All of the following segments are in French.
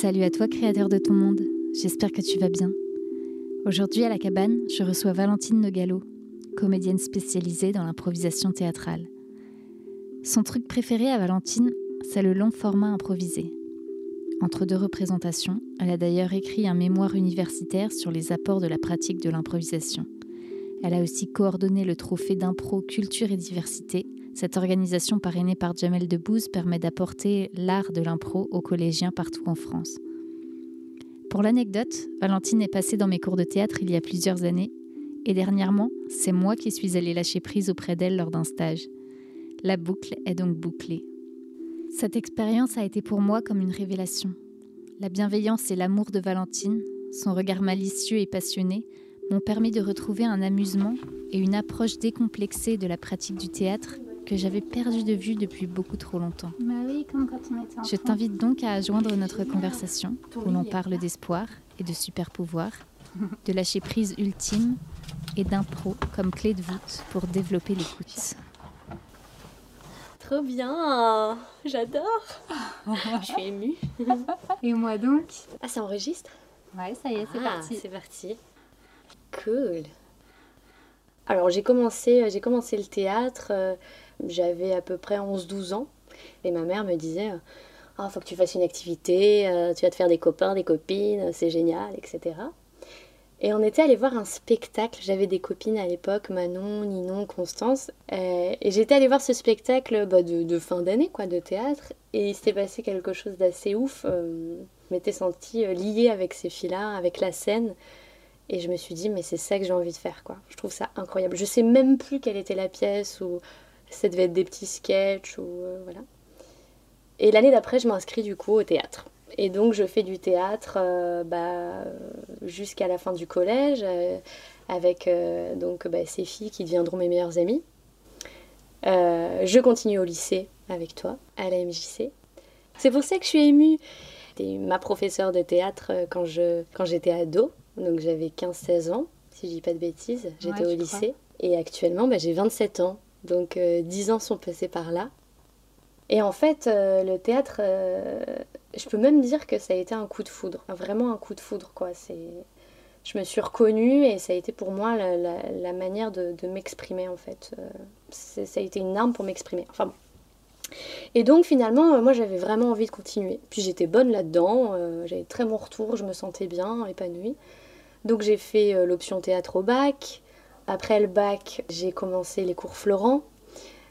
Salut à toi, créateur de ton monde. J'espère que tu vas bien. Aujourd'hui, à la cabane, je reçois Valentine Nogalo, comédienne spécialisée dans l'improvisation théâtrale. Son truc préféré à Valentine, c'est le long format improvisé. Entre deux représentations, elle a d'ailleurs écrit un mémoire universitaire sur les apports de la pratique de l'improvisation. Elle a aussi coordonné le trophée d'impro Culture et Diversité. Cette organisation parrainée par Jamel Debbouze permet d'apporter l'art de l'impro aux collégiens partout en France. Pour l'anecdote, Valentine est passée dans mes cours de théâtre il y a plusieurs années, et dernièrement, c'est moi qui suis allée lâcher prise auprès d'elle lors d'un stage. La boucle est donc bouclée. Cette expérience a été pour moi comme une révélation. La bienveillance et l'amour de Valentine, son regard malicieux et passionné, m'ont permis de retrouver un amusement et une approche décomplexée de la pratique du théâtre que j'avais perdu de vue depuis beaucoup trop longtemps. Je t'invite donc à joindre notre conversation où l'on parle d'espoir et de super pouvoirs, de lâcher prise ultime et d'impro comme clé de voûte pour développer l'écoute. Trop bien J'adore Je suis émue. Et moi donc? Ah, ça enregistre? Ouais, ça y est, c'est Ah, parti. C'est parti. Cool. Alors j'ai commencé, j'ai commencé le théâtre, euh, j'avais à peu près 11-12 ans. Et ma mère me disait, ah, faut que tu fasses une activité, euh, tu vas te faire des copains, des copines, c'est génial, etc. Et on était allé voir un spectacle. J'avais des copines à l'époque, Manon, Ninon, Constance. Euh, et j'étais allée voir ce spectacle bah, de, de fin d'année, quoi, de théâtre. Et il s'était passé quelque chose d'assez ouf. Euh, je m'étais sentie liée avec ces filles-là, avec la scène. Et je me suis dit, mais c'est ça que j'ai envie de faire, quoi. Je trouve ça incroyable. Je sais même plus quelle était la pièce, ou ça devait être des petits sketchs, ou euh, voilà. Et l'année d'après, je m'inscris du coup au théâtre. Et donc, je fais du théâtre euh, bah, jusqu'à la fin du collège, euh, avec euh, donc bah, ces filles qui deviendront mes meilleures amies. Euh, je continue au lycée avec toi, à la MJC. C'est pour ça que je suis émue. C'était ma professeure de théâtre euh, quand je quand j'étais ado, donc j'avais 15-16 ans, si je dis pas de bêtises. J'étais Ouais, au crois. lycée. Et actuellement, bah, j'ai 27 ans, donc euh, 10 ans sont passés par là. Et en fait, euh, le théâtre, euh, je peux même dire que ça a été un coup de foudre, vraiment un coup de foudre, quoi. C'est, je me suis reconnue et ça a été pour moi la, manière de, m'exprimer, en fait. Ça a été une arme pour m'exprimer. Enfin bon. Et donc finalement, moi j'avais vraiment envie de continuer. Puis j'étais bonne là-dedans, j'avais très bon retour, je me sentais bien, épanouie. Donc j'ai fait l'option théâtre au bac. Après le bac, j'ai commencé les cours Florent.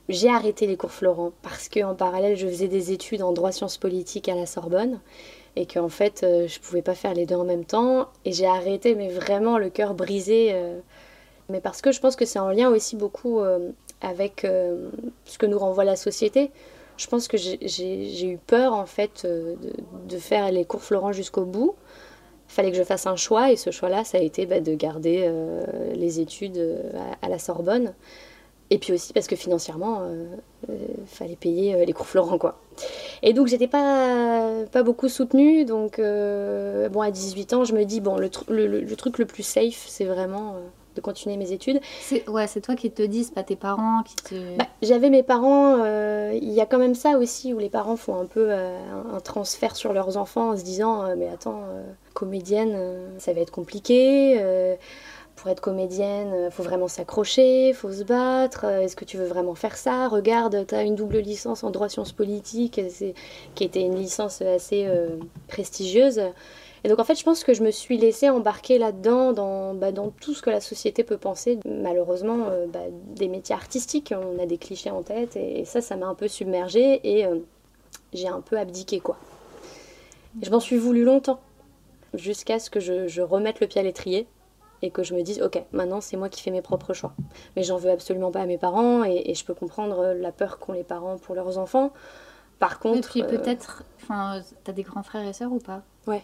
J'ai arrêté les cours Florent parce qu'en parallèle, je faisais des études en droit sciences politiques à la Sorbonne et qu'en fait, euh, je pouvais pas faire les deux en même temps. Et j'ai arrêté, mais vraiment le cœur brisé. euh, mais parce que je pense que c'est en lien aussi beaucoup euh, avec ce que nous renvoie la société. Je pense que j'ai- eu peur en fait de, de faire les cours Florent jusqu'au bout. Fallait que je fasse un choix et ce choix-là, ça a été bah, de garder euh, les études euh, à, la Sorbonne. Et puis aussi parce que financièrement, il fallait payer euh, les cours Florent quoi. Et donc j'étais pas, pas beaucoup soutenue. Donc euh, bon, à 18 ans, je me dis, bon, le, tru- le- le- le truc le plus safe, c'est vraiment euh, de continuer mes études. C'est ouais, c'est toi qui te dis, c'est pas tes parents qui te. Bah, J'avais mes parents, euh, il y a quand même ça aussi où les parents font un peu euh, un, transfert sur leurs enfants en se disant euh, mais attends, comédienne, ça va être compliqué. pour être comédienne, il faut vraiment s'accrocher, faut se battre. Est-ce que tu veux vraiment faire ça? Regarde, tu as une double licence en droit sciences politiques, qui était une licence assez euh, prestigieuse. Et donc en fait, je pense que je me suis laissée embarquer là-dedans, dans, bah, dans tout ce que la société peut penser. Malheureusement, euh, bah, des métiers artistiques, on a des clichés en tête, et, et ça, ça m'a un peu submergée, et euh, j'ai un peu abdiqué, quoi. Et je m'en suis voulu longtemps, jusqu'à ce que je, je remette le pied à l'étrier, et que je me dise, ok, maintenant c'est moi qui fais mes propres choix. Mais j'en veux absolument pas à mes parents, et, et je peux comprendre la peur qu'ont les parents pour leurs enfants. Par contre... Et puis euh, peut-être, enfin, t'as des grands frères et sœurs ou pas? Ouais,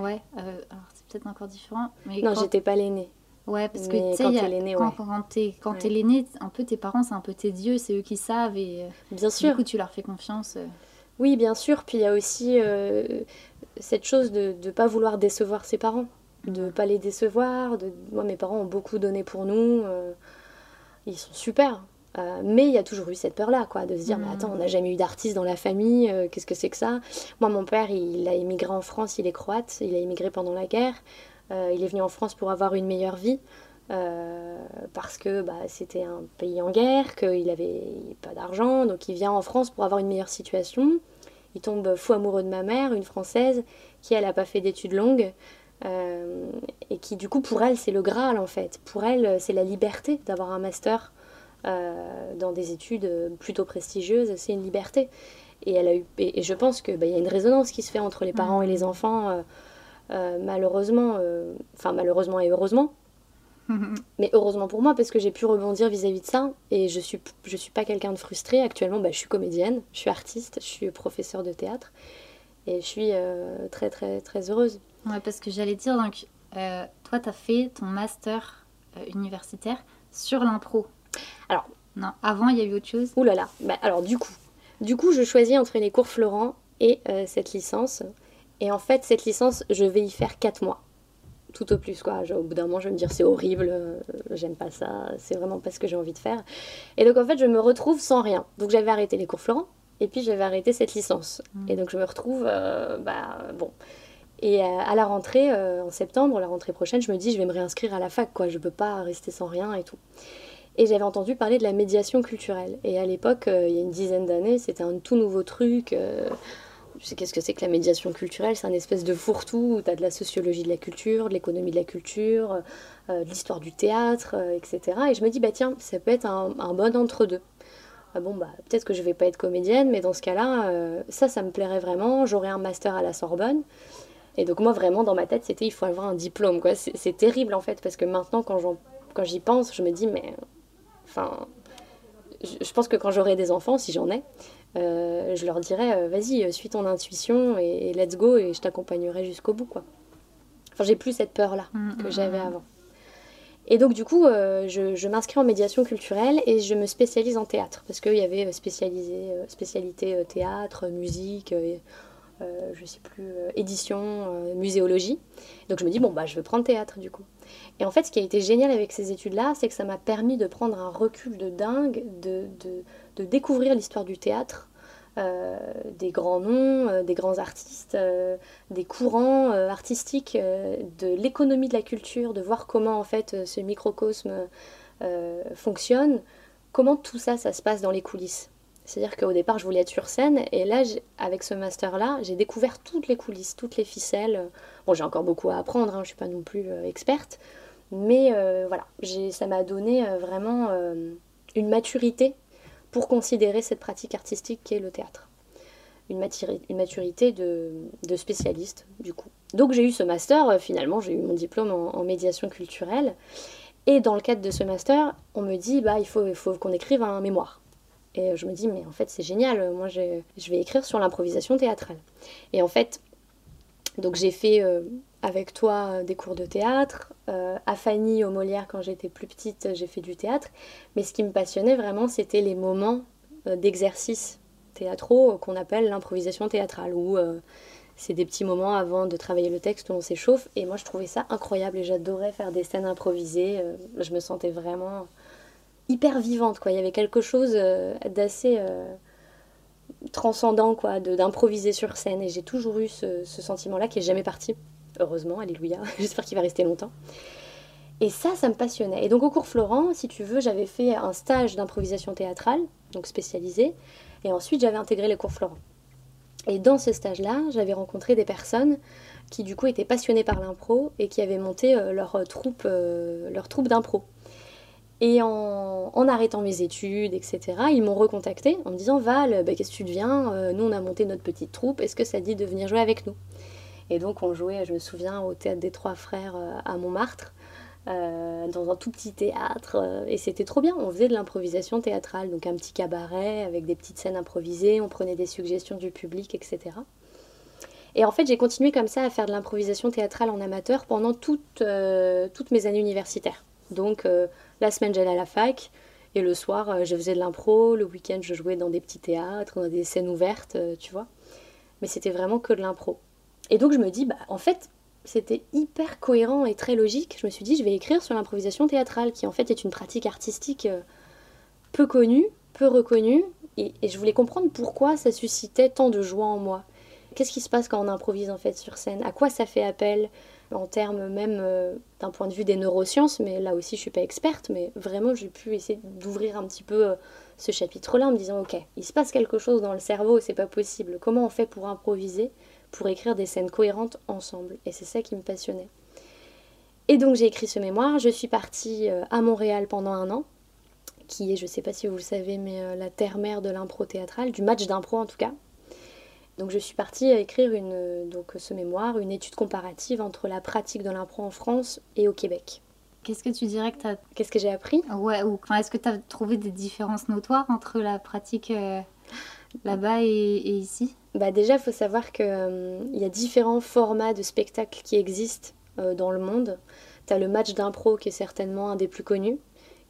ouais, euh, alors c'est peut-être encore différent, mais Non, quand- j'étais pas l'aînée. Ouais, parce que tu sais, quand t'es l'aîné, quand, t'es quand t'es l'aîné, un peu tes parents, c'est un peu tes dieux, c'est eux qui savent et euh, Bien du sûr. coup tu leur fais confiance. euh. Oui, bien sûr. Puis il y a aussi euh, cette chose de ne pas vouloir décevoir ses parents, de ne pas les décevoir. De... Moi, mes parents ont beaucoup donné pour nous. euh, Ils sont super. Euh, mais il y a toujours eu cette peur-là, quoi, de se dire, mais attends, on n'a jamais eu d'artiste dans la famille, euh, qu'est-ce que c'est que ça? Moi, mon père, il, a émigré en France, il est croate, il a émigré pendant la guerre, euh, il est venu en France pour avoir une meilleure vie, parce que bah, c'était un pays en guerre, qu'il n'avait pas d'argent, donc il vient en France pour avoir une meilleure situation. Il tombe fou amoureux de ma mère, une Française, qui, elle, n'a pas fait d'études longues, et qui, du coup, pour elle, c'est le Graal, en fait. Pour elle, c'est la liberté d'avoir un master euh, dans des études plutôt prestigieuses, c'est une liberté. Et, elle a eu, et, je pense qu'il bah, y a une résonance qui se fait entre les parents et les mm. enfants, euh, euh, malheureusement, enfin malheureusement et heureusement. Mais heureusement pour moi, parce que j'ai pu rebondir vis-à-vis de ça. Et je suis, je suis pas quelqu'un de frustré. Actuellement, bah, je suis comédienne, je suis artiste, je suis professeure de théâtre. Et je suis très, très, très heureuse. Ouais, parce que j'allais dire, donc, toi, tu as fait ton master universitaire sur l'impro. Alors. Non, avant, il y a eu autre chose Ouh là là. Bah, alors, du coup, du coup, je choisis entre les cours Florent et euh, cette licence. Et en fait, cette licence, je vais y faire 4 mois. Tout au plus, quoi. Au bout d'un moment, je vais me dire, c'est horrible, euh, j'aime pas ça, c'est vraiment pas ce que j'ai envie de faire. Et donc, en fait, je me retrouve sans rien. Donc, j'avais arrêté les cours Florent, et puis j'avais arrêté cette licence. Mmh. Et donc, je me retrouve, euh, bah, bon. Et à la rentrée, en septembre, la rentrée prochaine, je me dis, je vais me réinscrire à la fac, quoi. Je peux pas rester sans rien et tout. Et j'avais entendu parler de la médiation culturelle. Et à l'époque, euh, il y a une dizaine d'années, c'était un tout nouveau truc. Euh, je sais qu'est-ce que c'est que la médiation culturelle? C'est un espèce de fourre-tout où tu as de la sociologie de la culture, de l'économie de la culture, euh, de l'histoire du théâtre, etc. Et je me dis, bah tiens, ça peut être un, bon entre-deux. Ah bon, bah peut-être que je vais pas être comédienne, mais dans ce cas-là, ça, ça me plairait vraiment. J'aurais un master à la Sorbonne. Et donc moi, vraiment, dans ma tête, c'était, il faut avoir un diplôme. quoi. C'est terrible, en fait, parce que maintenant, quand j'y pense, je me dis, mais Enfin, je pense que quand j'aurai des enfants, si j'en ai, euh, je leur dirai euh, vas-y, euh, suis ton intuition et, let's go et je t'accompagnerai jusqu'au bout. quoi. Enfin, j'ai plus cette peur-là mm, que mm, j'avais mm. avant. Et donc, du coup, je, m'inscris en médiation culturelle et je me spécialise en théâtre parce qu'il y avait spécialisé, spécialité théâtre, musique, je sais plus, édition, muséologie. Donc, je me dis bon, bah, je vais prendre théâtre du coup. Et en fait, ce qui a été génial avec ces études-là, c'est que ça m'a permis de prendre un recul de dingue, de, de, découvrir l'histoire du théâtre, euh, des grands noms, euh, des grands artistes, euh, des courants artistiques, de l'économie de la culture, de voir comment en fait ce microcosme fonctionne, comment tout ça, ça se passe dans les coulisses. C'est-à-dire qu'au départ, je voulais être sur scène, et là, avec ce master-là, j'ai découvert toutes les coulisses, toutes les ficelles. Bon, j'ai encore beaucoup à apprendre, hein, je ne suis pas non plus experte, mais euh, voilà, ça m'a donné euh, vraiment euh, une maturité pour considérer cette pratique artistique qui est le théâtre. Une, maturité de, spécialiste, du coup. Donc j'ai eu ce master, finalement, j'ai eu mon diplôme en, médiation culturelle. Et dans le cadre de ce master, on me dit, bah, il faut qu'on écrive un mémoire. Et je me dis, mais en fait, c'est génial, moi, je, je vais écrire sur l'improvisation théâtrale. Et en fait, donc j'ai fait avec toi euh, des cours de théâtre. Euh, à Fanny, au Molière, quand j'étais plus petite, j'ai fait du théâtre. Mais ce qui me passionnait vraiment, c'était les moments euh, d'exercice théâtraux qu'on appelle l'improvisation théâtrale, où c'est des petits moments avant de travailler le texte où on s'échauffe. Et moi, je trouvais ça incroyable et j'adorais faire des scènes improvisées. je me sentais vraiment hyper vivante, quoi. Il y avait quelque chose d'assez transcendant, quoi, d'improviser sur scène. Et j'ai toujours eu ce, sentiment-là qui est jamais parti. Heureusement, alléluia. J'espère qu'il va rester longtemps. Et ça, ça me passionnait. Et donc au cours Florent, si tu veux, j'avais fait un stage d'improvisation théâtrale, donc spécialisé, et ensuite j'avais intégré les cours Florent. Et dans ce stage-là, j'avais rencontré des personnes qui du coup étaient passionnées par l'impro et qui avaient monté euh, leur troupe, euh, leur troupe d'impro. Et en, arrêtant mes études, etc., ils m'ont recontacté en me disant Val, bah, qu'est-ce que tu deviens? Euh, Nous, on a monté notre petite troupe, est-ce que ça dit de venir jouer avec nous? Et donc on jouait, je me souviens, au théâtre des Trois Frères euh, à Montmartre, euh, dans un tout petit théâtre. Et c'était trop bien, on faisait de l'improvisation théâtrale, donc un petit cabaret avec des petites scènes improvisées, on prenait des suggestions du public, etc. Et en fait, j'ai continué comme ça à faire de l'improvisation théâtrale en amateur pendant toutes mes années universitaires. Donc la semaine, j'allais à la fac. Et le soir, je faisais de l'impro. Le week-end, je jouais dans des petits théâtres, dans des scènes ouvertes, tu vois. Mais c'était vraiment que de l'impro. Et donc je me dis, bah, en fait, c'était hyper cohérent et très logique. Je me suis dit, je vais écrire sur l'improvisation théâtrale, qui en fait est une pratique artistique euh, peu connu, peu reconnu, et, je voulais comprendre pourquoi ça suscitait tant de joie en moi. Qu'est-ce qui se passe quand on improvise en fait sur scène? À quoi ça fait appel? En termes même euh, d'un point de vue des neurosciences, mais là aussi je suis pas experte, mais vraiment j'ai pu essayer d'ouvrir un petit peu euh, ce chapitre-là en me disant ok, il se passe quelque chose dans le cerveau, c'est pas possible. Comment on fait pour improviser, pour écrire des scènes cohérentes ensemble? Et c'est ça qui me passionnait. Et donc j'ai écrit ce mémoire, je suis partie euh, à Montréal pendant un an, qui est, je sais pas si vous le savez, mais la terre-mère de l'impro théâtral, du match d'impro en tout cas. Donc je suis partie écrire une, donc, ce mémoire, une étude comparative entre la pratique de l'impro en France et au Québec. Qu'est-ce que tu dirais que tu as... Qu'est-ce que j'ai appris? Ouais, ou est-ce que tu as trouvé des différences notoires entre la pratique euh, là-bas et, ici? Bah Déjà, il faut savoir qu'il euh, y a différents formats de spectacles qui existent euh, dans le monde. Tu as le match d'impro qui est certainement un des plus connus,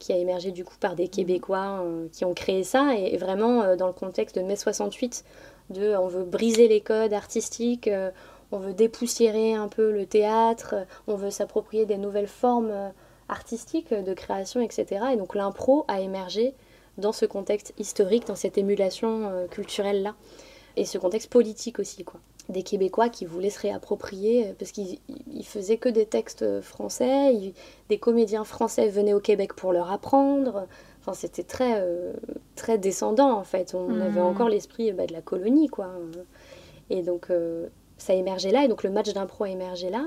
qui a émergé du coup par des Québécois qui ont créé ça, et, et vraiment dans le contexte de mai 68, on veut briser les codes artistiques, euh, on veut dépoussiérer un peu le théâtre, euh, on veut s'approprier des nouvelles formes euh, artistiques de création, etc. Et donc l'impro a émergé dans ce contexte historique, dans cette émulation culturelle-là, et ce contexte politique aussi, quoi. Des Québécois qui voulaient se réapproprier, parce qu'ils faisaient que des textes français, des comédiens français venaient au Québec pour leur apprendre, Enfin, c'était très, euh, très descendant en fait. On avait hmm. encore l'esprit bah, de la colonie, quoi. Et donc, euh, ça émergeait là. Et donc, le match d'impro a émergé là.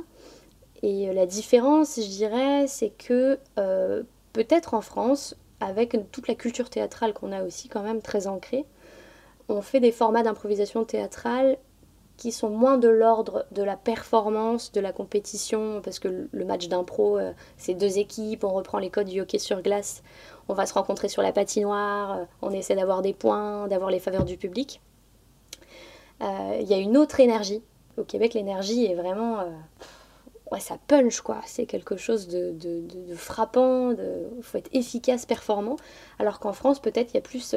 Et euh, la différence, je dirais, c'est que peut-être en France, avec toute la culture théâtrale qu'on a aussi quand même très ancrée, on fait des formats d'improvisation théâtrale qui sont moins de l'ordre de la performance, de la compétition, parce que le match d'impro, c'est deux équipes, on reprend les codes du hockey sur glace, on va se rencontrer sur la patinoire, euh, on essaie d'avoir des points, d'avoir les faveurs du public. Euh, il y a une autre énergie. Au Québec, l'énergie est vraiment... Euh, ouais, ça punch, quoi. C'est quelque chose de, frappant, il faut être efficace, performant. Alors qu'en France, peut-être, il y a plus,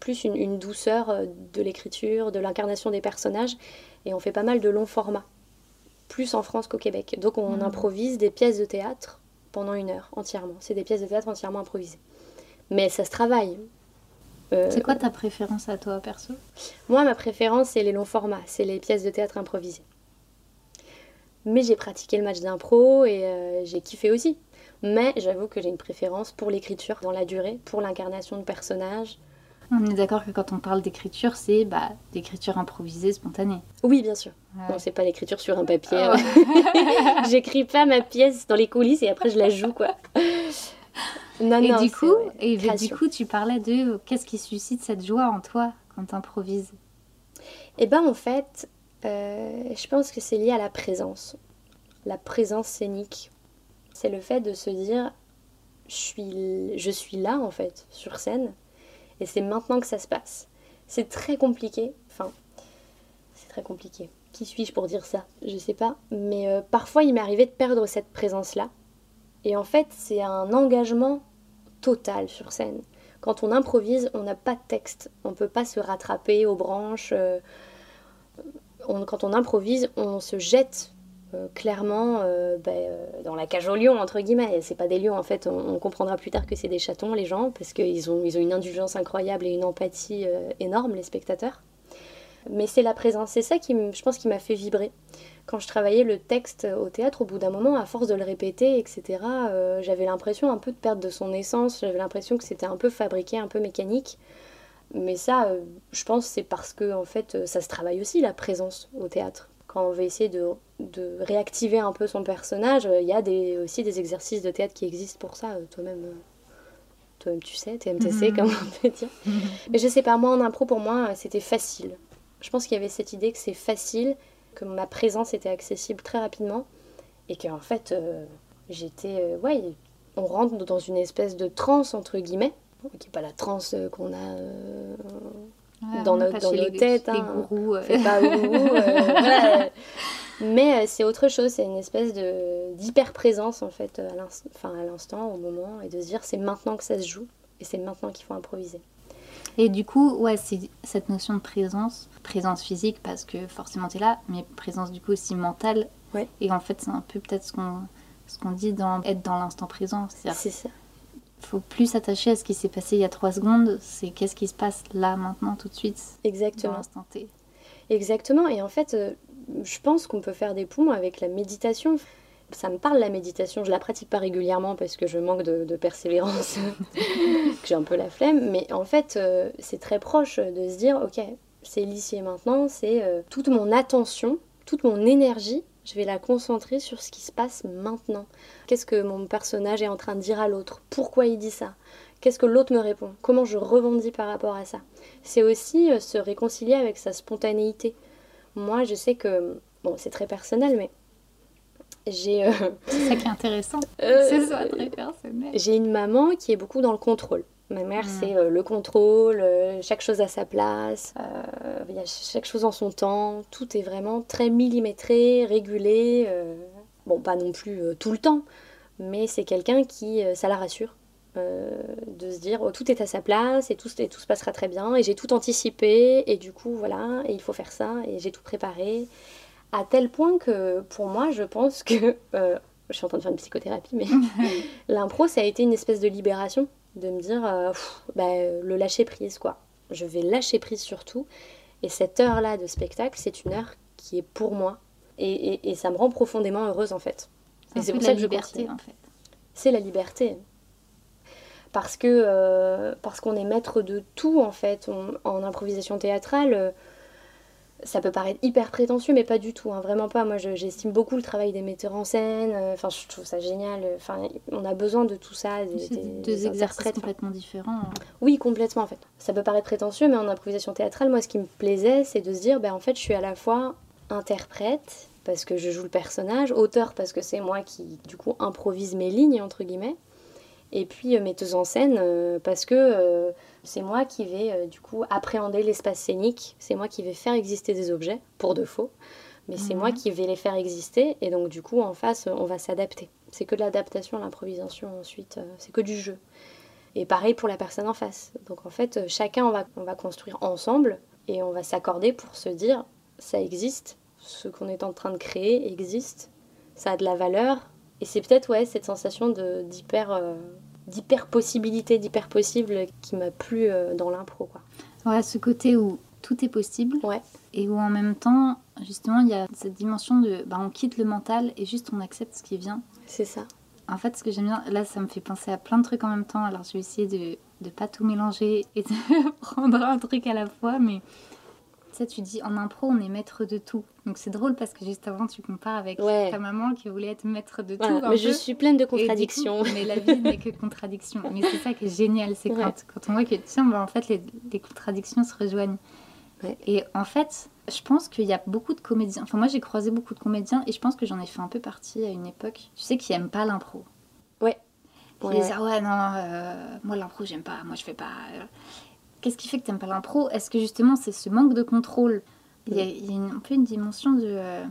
plus une, douceur de l'écriture, de l'incarnation des personnages, et on fait pas mal de longs formats. Plus en France qu'au Québec. Donc on mmh. improvise des pièces de théâtre pendant une heure entièrement. C'est des pièces de théâtre entièrement improvisées. Mais ça se travaille. Euh, c'est quoi ta préférence à toi, perso? Moi, ma préférence, c'est les longs formats, c'est les pièces de théâtre improvisées. Mais j'ai pratiqué le match d'impro et euh, j'ai kiffé aussi. Mais j'avoue que j'ai une préférence pour l'écriture dans la durée, pour l'incarnation de personnages. On est d'accord que quand on parle d'écriture, c'est bah, d'écriture improvisée, spontanée. Oui, bien sûr. Ouais. c'est pas l'écriture sur un papier. Ah J'écris pas ma pièce dans les coulisses et après je la joue, quoi et du coup, et du coup, tu parlais de qu'est-ce qui suscite cette joie en toi quand tu improvises Eh ben, en fait, euh, je pense que c'est lié à la présence, la présence scénique. C'est le fait de se dire, je suis, je suis là en fait sur scène, et c'est maintenant que ça se passe. C'est très compliqué. Enfin, c'est très compliqué. Qui suis-je pour dire ça? Je sais pas. Mais euh, parfois, il m'est arrivé de perdre cette présence-là. Et en fait, c'est un engagement total sur scène. Quand on improvise, on n'a pas de texte, on ne peut pas se rattraper aux branches. Euh, quand on improvise, on se jette euh, clairement euh, ben, dans la cage aux lions, entre guillemets. C'est pas des lions, en fait, on, comprendra plus tard que c'est des chatons, les gens, parce qu'ils ont, ils ont une indulgence incroyable et une empathie énorme, les spectateurs. Mais c'est la présence, c'est ça qui, je pense, qui m'a fait vibrer quand je travaillais le texte au théâtre, au bout d'un moment, à force de le répéter, etc., euh, j'avais l'impression un peu de perdre de son essence, j'avais l'impression que c'était un peu fabriqué, un peu mécanique. Mais ça, euh, je pense, c'est parce que en fait, euh, ça se travaille aussi, la présence au théâtre. Quand on veut essayer de, de réactiver un peu son personnage, il y a des, aussi des exercices de théâtre qui existent pour ça, toi-même. Toi-même, tu sais, TMTC, mhm. comme on peut dire. Mais je sais pas, moi en impro, pour moi, c'était facile. Je pense qu'il y avait cette idée que c'est facile que ma présence était accessible très rapidement et qu'en fait euh, j'étais euh, ouais on rentre dans une espèce de transe entre guillemets qui n'est pas la transe euh, qu'on a dans, notre, dans nos têtes hein. gourous, pas mais c'est autre chose c'est une espèce de d'hyper présence en fait à l'instant au moment et de se dire c'est maintenant que ça se joue et c'est maintenant qu'il faut improviser et du coup, ouais, c'est cette notion de présence, présence physique parce que forcément tu es là, mais présence du coup aussi mentale. Ouais. Et en fait, c'est un peu peut-être ce qu'on ce qu'on dit dans être dans l'instant présent. C'est ça. Faut plus s'attacher à ce qui s'est passé il y a trois secondes, c'est qu'est-ce qui se passe là, maintenant, tout de suite. Exactement. Dans l'instant T. Exactement. Et en fait, euh, je pense qu'on peut faire des ponts avec la méditation. Ça me parle la méditation, je la pratique pas régulièrement parce que je manque de, persévérance, que j'ai un peu la flemme, mais en fait euh, c'est très proche de se dire ok, c'est l'ici et maintenant, c'est euh, toute mon attention, toute mon énergie, je vais la concentrer sur ce qui se passe maintenant. Qu'est-ce que mon personnage est en train de dire à l'autre? Pourquoi il dit ça? Qu'est-ce que l'autre me répond? Comment je rebondis par rapport à ça? C'est aussi euh, se réconcilier avec sa spontanéité. Moi, je sais que, bon, c'est très personnel, mais j'ai. Euh, c'est ça qui est intéressant. Euh, c'est ça, très personnel. J'ai une maman qui est beaucoup dans le contrôle. Ma mère, mm. c'est euh, le contrôle, chaque chose à sa place, il y a chaque chose en son temps. Tout est vraiment très millimétré, régulé. bon, pas non plus tout le temps, mais c'est quelqu'un qui, ça la rassure. de se dire oh, tout est à sa place et tout, et tout se passera très bien et j'ai tout anticipé et du coup voilà et il faut faire ça et j'ai tout préparé à tel point que pour moi, je pense que. Euh, je suis en train de faire une psychothérapie, mais l'impro, ça a été une espèce de libération, de me dire, euh, bah, le lâcher prise, quoi. Je vais lâcher prise sur tout. Et cette heure-là de spectacle, c'est une heure qui est pour moi. Et, et, ça me rend profondément heureuse, en fait. Et c'est pour ça que liberté, je en fait. C'est la liberté. Parce que euh, parce qu'on est maître de tout, en fait. en improvisation théâtrale ça peut paraître hyper prétentieux, mais pas du tout, hein, vraiment pas. Moi, j'estime beaucoup le travail des metteurs en scène. Euh, enfin, je trouve ça génial. Enfin, on a besoin de tout ça. Des, deux exercices complètement différents. Hein. Oui, complètement en fait. Ça peut paraître prétentieux, mais en improvisation théâtrale, moi, ce qui me plaisait, c'est de se dire, ben en fait, je suis à la fois interprète parce que je joue le personnage, auteur parce que c'est moi qui, du coup, improvise mes lignes entre guillemets, et puis euh, metteuse en scène euh, parce que c'est moi qui vais euh, du coup appréhender l'espace scénique, c'est moi qui vais faire exister des objets, pour de faux, mais c'est moi mhm. qui vais les faire exister, et donc du coup en face on va s'adapter. C'est que de l'adaptation, l'improvisation ensuite, euh, c'est que du jeu. Et pareil pour la personne en face. Donc en fait, chacun on va, on va construire ensemble et on va s'accorder pour se dire ça existe, ce qu'on est en train de créer existe, ça a de la valeur. Et c'est peut-être ouais, cette sensation d'hyper euh, d'hyper possibilité, d'hyper possible qui m'a plu euh, dans l'impro. Quoi. Ouais, ce côté où tout est possible ouais. et où en même temps, justement, il y a cette dimension de bah, on quitte le mental et juste on accepte ce qui vient. C'est ça. En fait, ce que j'aime bien, là, ça me fait penser à plein de trucs en même temps. Alors, je vais essayer de ne pas tout mélanger et de prendre un truc à la fois, mais tu dis en impro, on est maître de tout. Donc c'est drôle parce que juste avant, tu compares avec ta maman qui voulait être maître de tout. Mais je suis pleine de contradictions. mais la vie n'est que contradiction. Mais c'est ça qui est génial, c'est quand, quand, on voit que tiens, bah, en fait, les, les, contradictions se rejoignent. Et en fait, je pense qu'il y a beaucoup de comédiens. Enfin, moi, j'ai croisé beaucoup de comédiens et je pense que j'en ai fait un peu partie à une époque. Tu sais, qui aiment pas l'impro. Ouais. Qui ouais. ah ouais, non, euh, moi, l'impro, j'aime pas. Moi, je fais pas. Euh, Qu'est-ce qui fait que tu n'aimes pas l'impro? Est-ce que justement c'est ce manque de contrôle? Il y a, un peu une dimension de... Euh,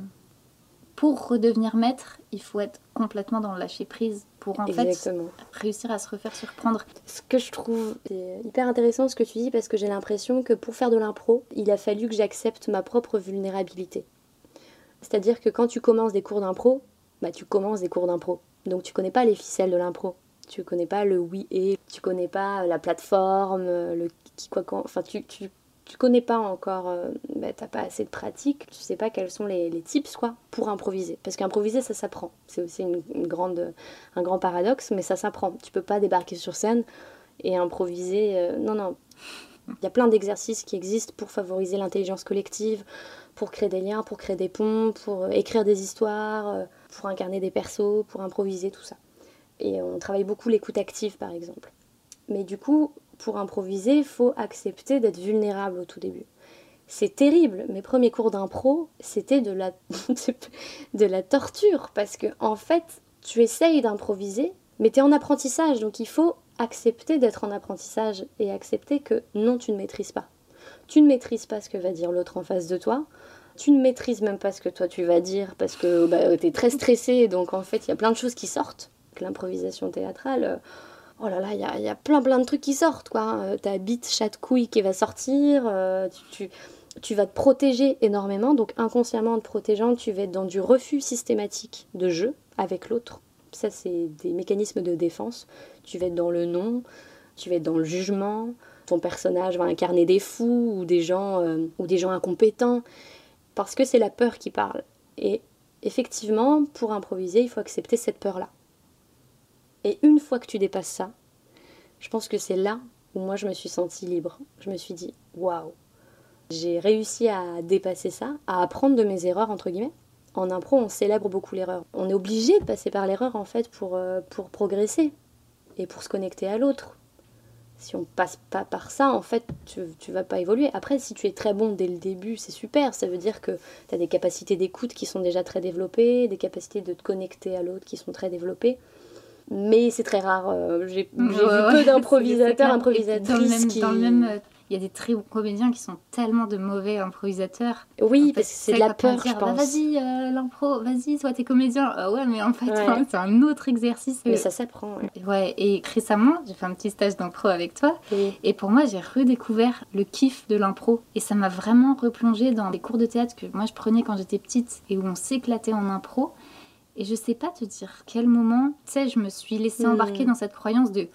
pour redevenir maître, il faut être complètement dans le lâcher prise pour en fait réussir à se refaire surprendre. Ce que je trouve hyper intéressant ce que tu dis parce que j'ai l'impression que pour faire de l'impro, il a fallu que j'accepte ma propre vulnérabilité. C'est-à-dire que quand tu commences des cours d'impro, bah tu commences des cours d'impro. Donc tu connais pas les ficelles de l'impro. Tu connais pas le oui et, tu connais pas la plateforme, le qui quoi enfin tu, tu, connais pas encore, euh, bah, t'as pas assez de pratique, tu sais pas quels sont les, les tips quoi pour improviser. Parce qu'improviser ça s'apprend. C'est aussi une, un grand paradoxe, mais ça s'apprend. Tu peux pas débarquer sur scène et improviser. Euh, non non. Il y a plein d'exercices qui existent pour favoriser l'intelligence collective, pour créer des liens, pour créer des ponts, pour euh, écrire des histoires, pour incarner des persos, pour improviser tout ça. Et on travaille beaucoup l'écoute active par exemple. Mais du coup, pour improviser, il faut accepter d'être vulnérable au tout début. C'est terrible. Mes premiers cours d'impro, c'était de la, de la torture parce que en fait, tu essayes d'improviser, mais tu es en apprentissage, donc il faut accepter d'être en apprentissage et accepter que non, tu ne maîtrises pas. Tu ne maîtrises pas ce que va dire l'autre en face de toi. Tu ne maîtrises même pas ce que toi tu vas dire parce que bah, tu es très stressé, donc en fait, il y a plein de choses qui sortent. L'improvisation théâtrale, oh là là, il y a, plein plein de trucs qui sortent, quoi. Euh, ta bite chat couille qui va sortir, euh, tu, vas te protéger énormément, donc inconsciemment en te protégeant, tu vas être dans du refus systématique de jeu avec l'autre. Ça, c'est des mécanismes de défense. Tu vas être dans le non, tu vas être dans le jugement. Ton personnage va incarner des fous ou des gens, euh, ou des gens incompétents. Parce que c'est la peur qui parle. Et effectivement, pour improviser, il faut accepter cette peur-là. Et une fois que tu dépasses ça, je pense que c'est là où moi je me suis sentie libre. Je me suis dit, waouh, j'ai réussi à dépasser ça, à apprendre de mes erreurs, entre guillemets. En impro, on célèbre beaucoup l'erreur. On est obligé de passer par l'erreur, en fait, pour, euh, progresser et pour se connecter à l'autre. Si on passe pas par ça, en fait, tu, tu vas pas évoluer. Après, si tu es très bon dès le début, c'est super. Ça veut dire que tu as des capacités d'écoute qui sont déjà très développées, des capacités de te connecter à l'autre qui sont très développées mais c'est très rare. Euh, j'ai vu peu d'improvisateurs, improvisatrices qui... Dans le même, euh, il y a des très bons comédiens qui sont tellement de mauvais improvisateurs. Oui, parce que c'est de la peur, je bah, pense. vas-y, euh, l'impro, vas-y, toi t'es comédien. Ah ouais, mais en fait, c'est un autre exercice. Mais ça s'apprend. Ouais. ouais. et récemment, j'ai fait un petit stage d'impro avec toi. Et pour moi, j'ai redécouvert le kiff de l'impro. Et ça m'a vraiment replongé dans les cours de théâtre que moi je prenais quand j'étais petite et où on s'éclatait en impro. Et je sais pas te dire quel moment, tu sais, je me suis laissée hmm. embarquer dans cette croyance de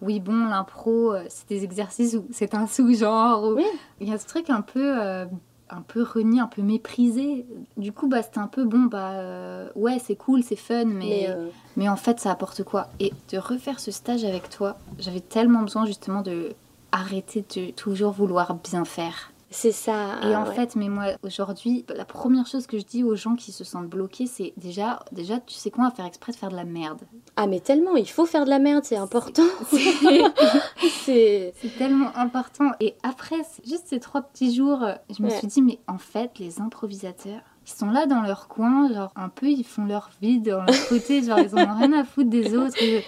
oui, bon, l'impro, euh, c'est des exercices où c'est un sous-genre. Il y a ce truc un peu, euh, un peu renié, un peu méprisé. Du coup, bah, c'était un peu bon, bah euh, ouais, c'est cool, c'est fun, mais, mais, en fait, ça apporte quoi? Et de refaire ce stage avec toi, j'avais tellement besoin justement de arrêter de toujours vouloir bien faire. C'est ça. Et en fait, mais moi, aujourd'hui, la première chose que je dis aux gens qui se sentent bloqués, c'est déjà, déjà, tu sais quoi, à faire exprès de faire de la merde. Ah, mais tellement, il faut faire de la merde, c'est important. C'est tellement important. Et après, juste ces trois petits jours, je me suis dit, mais en fait, les improvisateurs, ils sont là dans leur coin, genre un peu, ils font leur vie dans leur côté, genre ils en ont rien à foutre des autres. Et,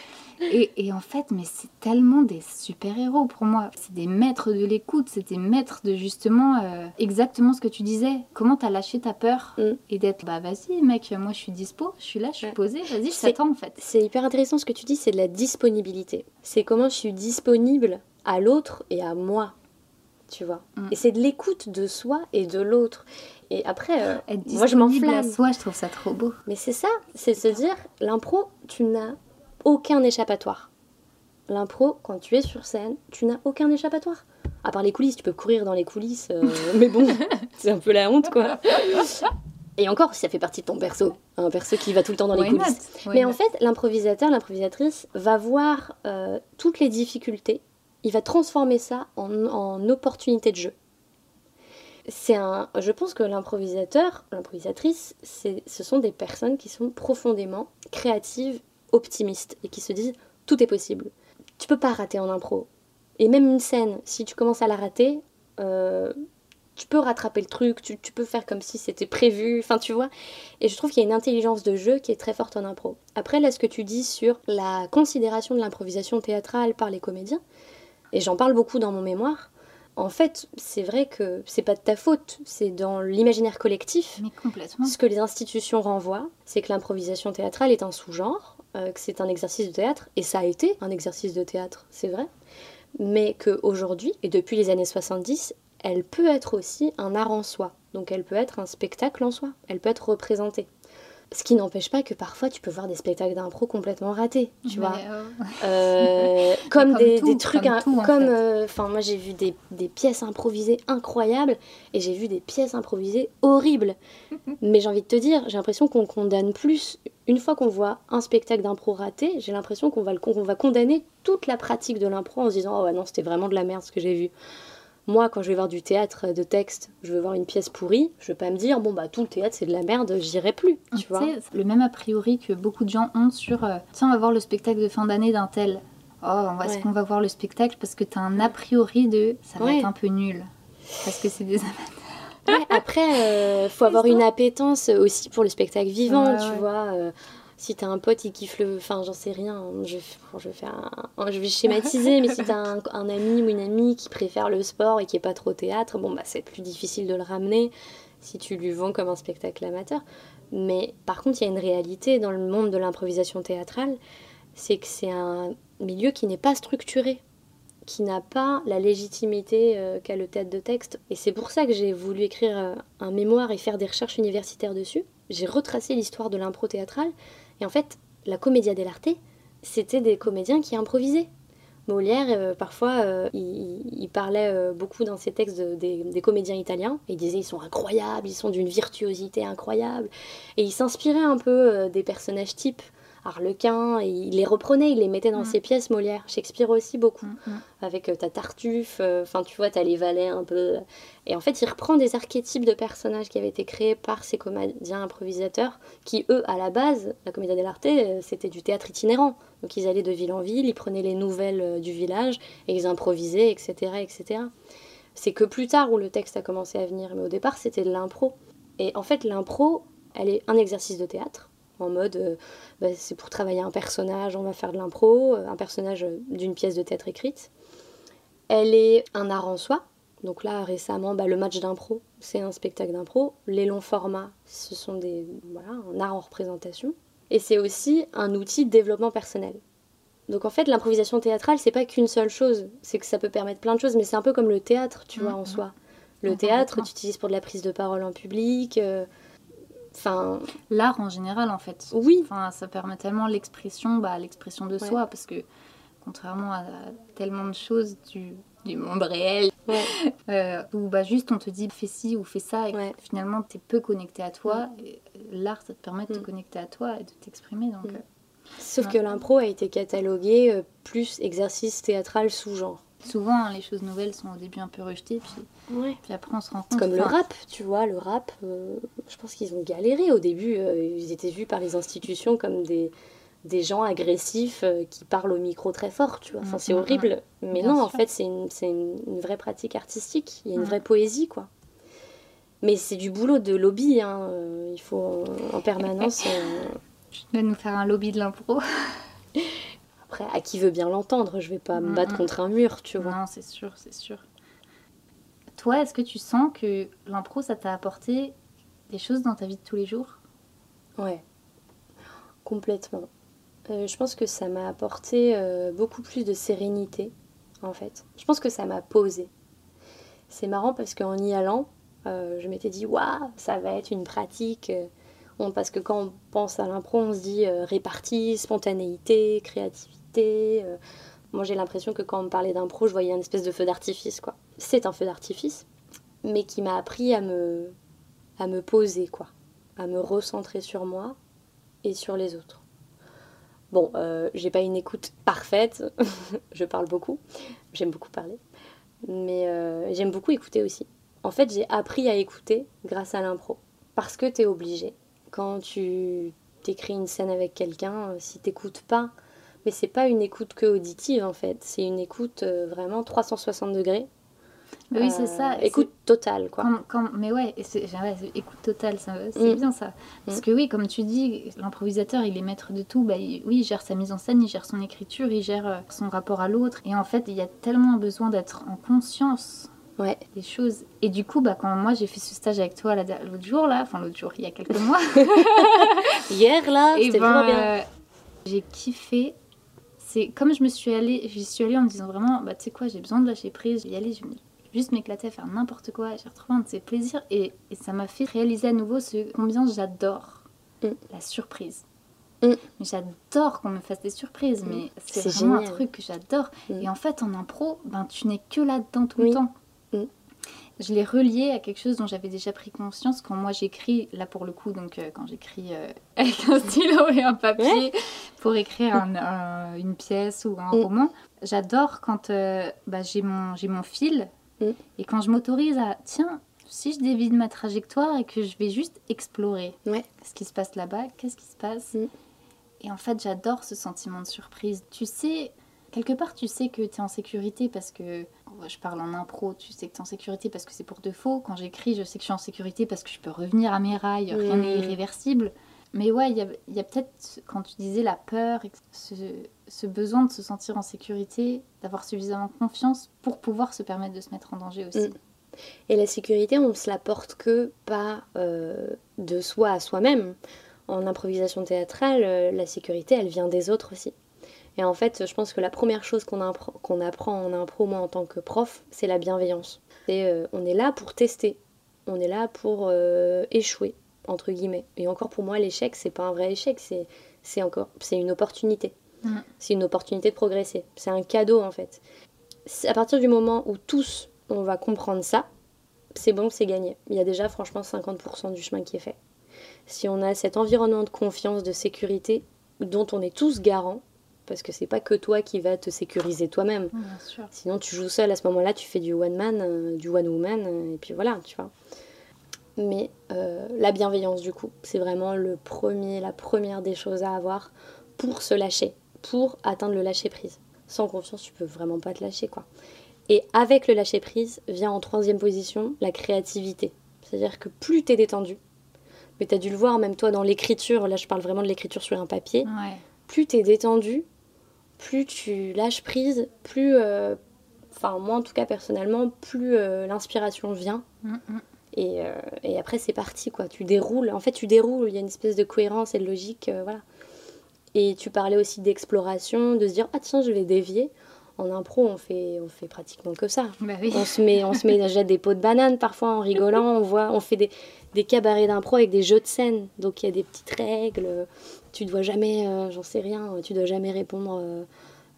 en fait, mais c'est tellement des super-héros pour moi. C'est des maîtres de l'écoute, c'est des maîtres de justement euh, exactement ce que tu disais. Comment t'as lâché ta peur mm. et d'être bah vas-y mec, moi je suis dispo, je suis là, je suis posée, vas-y, je t'attends en fait. C'est hyper intéressant ce que tu dis, c'est de la disponibilité. C'est comment je suis disponible à l'autre et à moi. Tu vois. Mm. Et c'est de l'écoute de soi et de l'autre. Et après, euh, moi je m'enflamme. à soi, je trouve ça trop beau. Mais c'est ça, c'est se dire, l'impro, tu n'as aucun échappatoire. L'impro, quand tu es sur scène, tu n'as aucun échappatoire. À part les coulisses, tu peux courir dans les coulisses, euh, mais bon, c'est un peu la honte, quoi. Et encore, si ça fait partie de ton perso, un perso qui va tout le temps dans les coulisses. mais en fait, l'improvisateur, l'improvisatrice va voir euh, toutes les difficultés, il va transformer ça en, en opportunité de jeu. C'est un, je pense que l'improvisateur, l'improvisatrice, ce sont des personnes qui sont profondément créatives optimistes et qui se disent tout est possible. Tu peux pas rater en impro. Et même une scène, si tu commences à la rater, euh, tu peux rattraper le truc, tu, peux faire comme si c'était prévu, enfin tu vois. Et je trouve qu'il y a une intelligence de jeu qui est très forte en impro. Après, là, ce que tu dis sur la considération de l'improvisation théâtrale par les comédiens, et j'en parle beaucoup dans mon mémoire, en fait, c'est vrai que c'est pas de ta faute, c'est dans l'imaginaire collectif. Mais complètement. Ce que les institutions renvoient, c'est que l'improvisation théâtrale est un sous-genre, euh, que c'est un exercice de théâtre, et ça a été un exercice de théâtre, c'est vrai, mais qu'aujourd'hui, et depuis les années 70, elle peut être aussi un art en soi. Donc elle peut être un spectacle en soi, elle peut être représentée. Ce qui n'empêche pas que parfois tu peux voir des spectacles d'impro complètement ratés, tu vois. Euh, euh, comme, des, trucs, comme, euh, enfin moi j'ai vu des, des, pièces improvisées incroyables et j'ai vu des pièces improvisées horribles. Mais j'ai envie de te dire, j'ai l'impression qu'on condamne plus. Une fois qu'on voit un spectacle d'impro raté, j'ai l'impression qu'on va, va condamner toute la pratique de l'impro en se disant oh ouais, non c'était vraiment de la merde ce que j'ai vu. Moi, quand je vais voir du théâtre de texte, je veux voir une pièce pourrie, je vais pas me dire, bon, bah, tout le théâtre, c'est de la merde, j'irai plus, tu vois. le même a priori que beaucoup de gens ont sur, euh, tiens, on va voir le spectacle de fin d'année d'un tel. Oh, est-ce qu'on va voir le spectacle parce que tu as un a priori de, ça va être un peu nul. Parce que c'est des amateurs. après, il euh, faut avoir une appétence aussi pour le spectacle vivant, tu vois. Euh, si t'as un pote qui kiffe le. Enfin, j'en sais rien, je, je, vais, faire je vais schématiser, mais si t'as un, un ami ou une amie qui préfère le sport et qui est pas trop théâtre, bon, bah, c'est plus difficile de le ramener si tu lui vends comme un spectacle amateur. Mais par contre, il y a une réalité dans le monde de l'improvisation théâtrale, c'est que c'est un milieu qui n'est pas structuré, qui n'a pas la légitimité euh, qu'a le théâtre de texte. Et c'est pour ça que j'ai voulu écrire euh, un mémoire et faire des recherches universitaires dessus. J'ai retracé l'histoire de l'impro théâtrale et en fait, la comédia dell'arte, c'était des comédiens qui improvisaient. Molière, euh, parfois, euh, il, parlait euh, beaucoup dans ses textes des, comédiens italiens. il disait ils sont incroyables, ils sont d'une virtuosité incroyable. Et il s'inspirait un peu des personnages types. Harlequin, il les reprenait, il les mettait dans mm. ses pièces, Molière. Shakespeare aussi beaucoup, mm, mm. avec ta Tartuffe, enfin tu vois, t'as les valets un peu. Et en fait, il reprend des archétypes de personnages qui avaient été créés par ces comédiens improvisateurs, qui eux, à la base, la comédia dell'arte, c'était du théâtre itinérant. Donc ils allaient de ville en ville, ils prenaient les nouvelles euh, du village et ils improvisaient, etc. etc. C'est que plus tard où le texte a commencé à venir, mais au départ c'était de l'impro. Et en fait l'impro, elle est un exercice de théâtre, en mode euh, bah, c'est pour travailler un personnage, on va faire de l'impro, euh, un personnage d'une pièce de théâtre écrite. Elle est un art en soi. Donc là récemment, bah, le match d'impro, c'est un spectacle d'impro. Les longs formats, ce sont des voilà, un art en représentation et c'est aussi un outil de développement personnel. Donc en fait, l'improvisation théâtrale, c'est pas qu'une seule chose, c'est que ça peut permettre plein de choses, mais c'est un peu comme le théâtre, tu vois, en mhm. soi. Le théâtre, tu utilises pour de la prise de parole en public. Euh, enfin. L'art en général, en fait. Oui. Enfin, ça permet tellement l'expression, bah, l'expression de soi, parce que contrairement à tellement de choses du, du monde réel, euh, où bah, juste on te dit fais ci ou fais ça, et finalement tu es peu connecté à toi. L'art, ça te permet de te mm. connecter à toi et de t'exprimer. Donc, mm. euh, Sauf que l'impro a été catalogué euh, plus exercice théâtral sous-genre. Souvent, hein, les choses nouvelles sont au début un peu rejetées, puis, puis après on se rend compte. Comme le rap, tu vois, le rap, je pense qu'ils ont galéré au début. ils étaient vus par les institutions comme des, des gens agressifs euh, qui parlent au micro très fort, tu vois. Enfin, mm, c'est mm, horrible. Mm. Mais non, en fait, c'est une, une, vraie pratique artistique. Il y a une vraie poésie, quoi. Mais c'est du boulot de lobby. Hein. Euh, il faut en permanence. Euh, tu dois nous faire un lobby de l'impro. Après, à qui veut bien l'entendre Je vais pas me battre contre un mur, tu vois. Non, c'est sûr, c'est sûr. Toi, est-ce que tu sens que l'impro, ça t'a apporté des choses dans ta vie de tous les jours? Ouais, complètement. Euh, je pense que ça m'a apporté euh, beaucoup plus de sérénité, en fait. Je pense que ça m'a posé. C'est marrant parce qu'en y allant, euh, je m'étais dit, waouh, ça va être une pratique. parce que quand on pense à l'impro, on se dit répartie, spontanéité, créativité. Moi, j'ai l'impression que quand on me parlait d'impro, je voyais un espèce de feu d'artifice. C'est un feu d'artifice, mais qui m'a appris à me, à me poser, quoi. À me recentrer sur moi et sur les autres. Bon, euh, j'ai pas une écoute parfaite, je parle beaucoup, j'aime beaucoup parler, mais euh, j'aime beaucoup écouter aussi. En fait, j'ai appris à écouter grâce à l'impro, parce que t'es obligé. Quand tu t'écris une scène avec quelqu'un, euh, si t'écoutes pas, mais c'est pas une écoute que auditive en fait, c'est une écoute vraiment 360 degrés oui, c'est ça. Euh, écoute totale, quoi. mais ouais, écoute totale, c'est mm. bien ça. Parce mm. que oui, comme tu dis, l'improvisateur, il est maître de tout. Bah, oui, il gère sa mise en scène, il gère son écriture, il gère euh, son rapport à l'autre. Et en fait, il y a tellement besoin d'être en conscience ouais. des choses. Et du coup, bah, quand moi j'ai fait ce stage avec toi l'autre jour, là, enfin l'autre jour, il y a quelques mois. Hier, là, c'était ben, vraiment bien. Euh, j'ai kiffé c'est comme je me suis allée, j'y suis allée en me disant vraiment, bah tu sais quoi, j'ai besoin de lâcher prise, je vais y aller, je vais juste m'éclater à faire n'importe quoi, j'ai retrouvé un de ces plaisirs et, et ça m'a fait réaliser à nouveau ce combien j'adore mm. la surprise. Mm. J'adore qu'on me fasse des surprises, mm. mais c'est vraiment un truc que j'adore. Et en fait, en impro, ben, tu n'es que là-dedans tout le temps. Je l'ai relié à quelque chose dont j'avais déjà pris conscience quand moi j'écris, là pour le coup, donc euh, quand j'écris euh, avec un stylo et un papier pour écrire une pièce ou un roman. J'adore quand euh, bah, j'ai mon, mon fil Mm. Et quand je m'autorise à, tiens, si je dévie de ma trajectoire et que je vais juste explorer ouais. ce qui se passe là-bas, qu'est-ce qui se passe mm. Et en fait, j'adore ce sentiment de surprise. Tu sais, quelque part, tu sais que tu es en sécurité parce que. Je parle en impro, tu sais que tu es en sécurité parce que c'est pour de faux. Quand j'écris, je sais que je suis en sécurité parce que je peux revenir à mes rails, rien n'est mm. irréversible. Mais ouais, il y a, a peut-être, quand tu disais la peur, ce, ce, besoin de se sentir en sécurité, d'avoir suffisamment confiance pour pouvoir se permettre de se mettre en danger aussi. Mm. Et la sécurité, on ne se la porte que pas euh, de soi à soi-même. En improvisation théâtrale, euh, la sécurité, elle vient des autres aussi. Et en fait, je pense que la première chose qu'on apprend en impro, moi en tant que prof, c'est la bienveillance. Et, euh, on est là pour tester, on est là pour échouer entre guillemets. Et encore pour moi, l'échec, c'est pas un vrai échec, c'est encore, c'est une opportunité. C'est une opportunité de progresser. C'est un cadeau en fait. À partir du moment où tous on va comprendre ça, c'est bon, c'est gagné. Il y a déjà franchement 50% du chemin qui est fait. Si on a cet environnement de confiance, de sécurité, dont on est tous garants, parce que c'est pas que toi qui vas te sécuriser toi-même. Sinon, tu joues seul à ce moment-là, tu fais du one man, euh, du one woman, euh, et puis voilà, tu vois. Mais euh, la bienveillance, du coup, c'est vraiment le premier, la première des choses à avoir pour se lâcher, pour atteindre le lâcher prise. Sans confiance, tu peux vraiment pas te lâcher, quoi. Et avec le lâcher prise vient en troisième position la créativité. C'est-à-dire que plus tu es détendu, mais tu as dû le voir même toi dans l'écriture, là je parle vraiment de l'écriture sur un papier, Ouais. plus tu es détendu, plus tu lâches prise, plus, euh, enfin moi en tout cas personnellement, plus euh, l'inspiration vient. Mm, mm. Et, euh, et après c'est parti quoi, tu déroules. En fait tu déroules, il y a une espèce de cohérence et de logique, voilà. Et tu parlais aussi d'exploration, de se dire ah tiens je vais dévier. En impro on fait, on fait pratiquement que ça. Bah oui. On se met, on se met, jette des pots de banane parfois en rigolant. On voit, on fait des, des cabarets d'impro avec des jeux de scène. Donc il y a des petites règles. Tu dois jamais, euh, j'en sais rien. Tu dois jamais répondre. euh,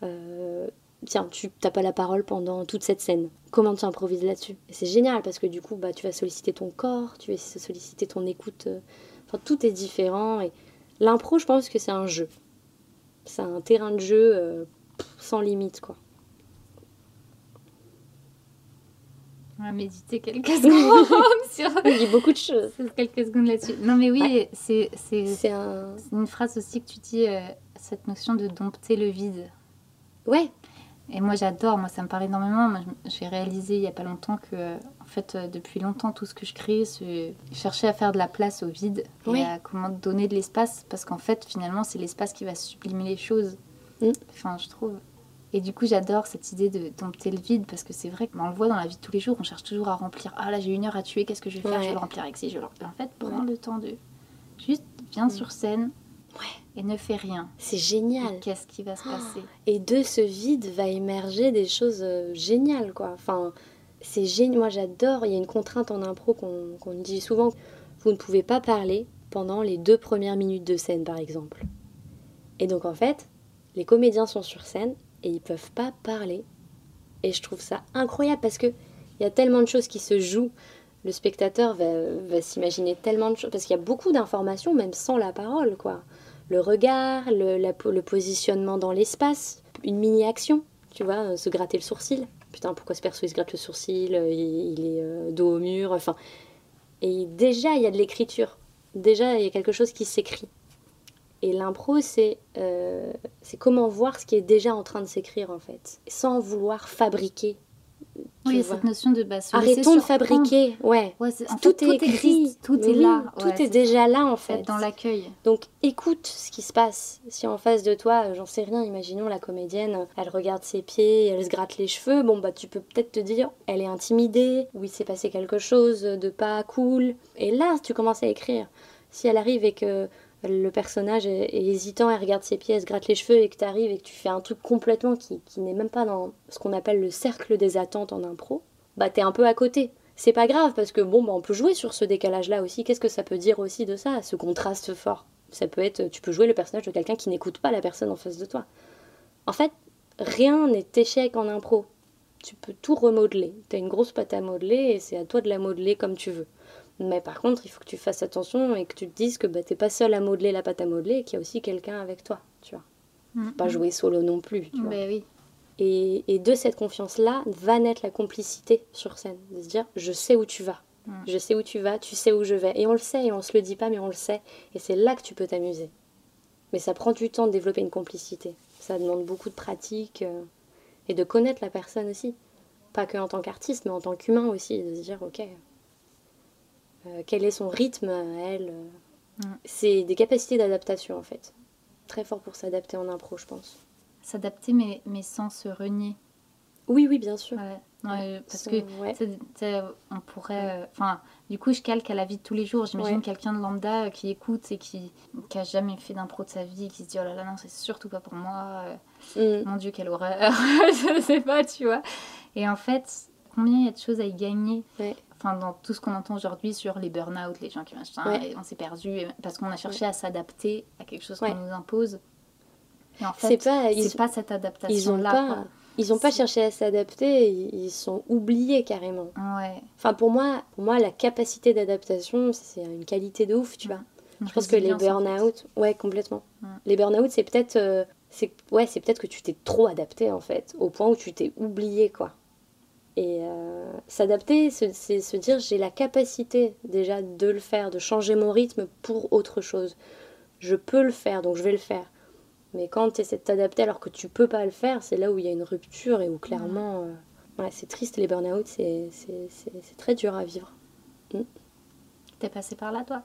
euh, tiens, tu t'as pas la parole pendant toute cette scène. Comment tu improvises là-dessus? C'est génial parce que du coup, bah, tu vas solliciter ton corps, tu vas solliciter ton écoute. Enfin, tout est différent. Et l'impro, je pense que c'est un jeu. C'est un terrain de jeu sans limite, quoi. On va méditer quelques secondes sur Il dit beaucoup de choses. quelques secondes là-dessus. Non mais oui, c'est c'est C'est un. c'est une phrase aussi que tu dis euh, cette notion de dompter le vide. Ouais, Et moi j'adore, moi ça me parle énormément. Moi, j'ai réalisé il y a pas longtemps que en fait euh, depuis longtemps tout ce que je crée c'est chercher à faire de la place au vide Oui. et à comment donner de l'espace parce qu'en fait finalement c'est l'espace qui va sublimer les choses. Mm. Enfin je trouve. Et du coup j'adore cette idée de dompter le vide parce que c'est vrai qu'on le voit dans la vie de tous les jours, on cherche toujours à remplir. Ah là j'ai une heure à tuer, qu'est-ce que je vais faire? Je vais le remplir avec ci, je vais le. En fait prends Ouais. le temps de juste viens Mm. sur scène Ouais. et ne fais rien. c'est génial. Qu'est-ce qui va se passer? Et de ce vide va émerger des choses euh, géniales, quoi. Enfin, c'est génial. Moi, j'adore. Il y a une contrainte en impro qu'on qu'on dit souvent. Vous ne pouvez pas parler pendant les deux premières minutes de scène, par exemple. Et donc, en fait, les comédiens sont sur scène et ils peuvent pas parler. Et je trouve ça incroyable parce que il y a tellement de choses qui se jouent. Le spectateur va, s'imaginer tellement de choses parce qu'il y a beaucoup d'informations, même sans la parole, quoi le regard, le, positionnement dans l'espace, une mini-action, tu vois, euh, se gratter le sourcil. Putain, pourquoi ce perso il se gratte le sourcil, euh, il, il est euh, dos au mur, enfin. Et déjà, il y a de l'écriture. Déjà, il y a quelque chose qui s'écrit. Et l'impro, c'est euh, comment voir ce qui est déjà en train de s'écrire, en fait, sans vouloir fabriquer. Oui, il y a vois. cette notion de se laisser Arrêtons de fabriquer, ouais. Tout, fait, est écrit, existe, tout est oui, là. tout ouais, est déjà là, en fait. dans l'accueil. Donc écoute ce qui se passe. Si en face de toi, euh, j'en sais rien, imaginons la comédienne, elle regarde ses pieds, elle se gratte les cheveux, bon bah tu peux peut-être te dire, elle est intimidée, oui c'est passé quelque chose de pas cool. Et là, tu commences à écrire. Si elle arrive et que le personnage est, hésitant, elle regarde ses pieds, elle se gratte les cheveux et que tu arrives et que tu fais un truc complètement qui, qui n'est même pas dans ce qu'on appelle le cercle des attentes en impro, bah t'es un peu à côté. C'est pas grave parce que bon, bah, on peut jouer sur ce décalage-là aussi. Qu'est-ce que ça peut dire aussi de ça, ce contraste fort? Ça peut être, tu peux jouer le personnage de quelqu'un qui n'écoute pas la personne en face de toi. En fait, rien n'est échec en impro. Tu peux tout remodeler. T'as une grosse pâte à modeler et c'est à toi de la modeler comme tu veux. Mais par contre, il faut que tu fasses attention et que tu te dises que bah, t'es pas seul à modeler la pâte à modeler et qu'il y a aussi quelqu'un avec toi, tu vois. Mm, Pas mm. jouer solo non plus, tu vois. Oui. Et, et de cette confiance-là va naître la complicité sur scène. De se dire, je sais où tu vas. Mm. Je sais où tu vas, tu sais où je vais. Et on le sait, et on se le dit pas, mais on le sait. Et c'est là que tu peux t'amuser. Mais ça prend du temps de développer une complicité. Ça demande beaucoup de pratique euh, et de connaître la personne aussi. Pas que en tant qu'artiste, mais en tant qu'humain aussi. De se dire, ok, quel est son rythme à elle euh. Mm. C'est des capacités d'adaptation en fait. Très fort pour s'adapter en impro, je pense. S'adapter, mais, mais sans se renier. Oui, oui, bien sûr. Ouais. Ouais, parce que ouais. on pourrait. euh, Enfin, du coup, je calque à la vie de tous les jours. J'imagine Ouais. quelqu'un de lambda euh, qui écoute et qui, qui a jamais fait d'impro de sa vie, qui se dit oh là là, non, c'est surtout pas pour moi. euh, Mm. Mon Dieu, quelle horreur. je sais pas, tu vois. Et en fait, combien il y a de choses à y gagner. Enfin, dans tout ce qu'on entend aujourd'hui sur les burn-out, les gens qui machin, et on s'est perdu parce qu'on a cherché à s'adapter à quelque chose qu'on nous impose. Et en fait, c'est pas, pas cette adaptation-là. Ils n'ont pas cherché à s'adapter, ils sont oubliés carrément. Ouais. Enfin, pour moi, pour moi, la capacité d'adaptation, c'est une qualité de ouf, tu vois. Je pense que les burn-out, ouais, complètement. Les burn-out, c'est peut-être euh, c'est ouais, c'est peut-être que tu t'es trop adapté en fait, au point où tu t'es oublié quoi. Et euh, s'adapter, c'est se dire j'ai la capacité déjà de le faire, de changer mon rythme pour autre chose. Je peux le faire, donc je vais le faire. Mais quand tu essaies de t'adapter alors que tu peux pas le faire, c'est là où il y a une rupture et où clairement, euh, ouais, c'est triste les burn-out, c'est très dur à vivre. Mm. T'es passé par là toi?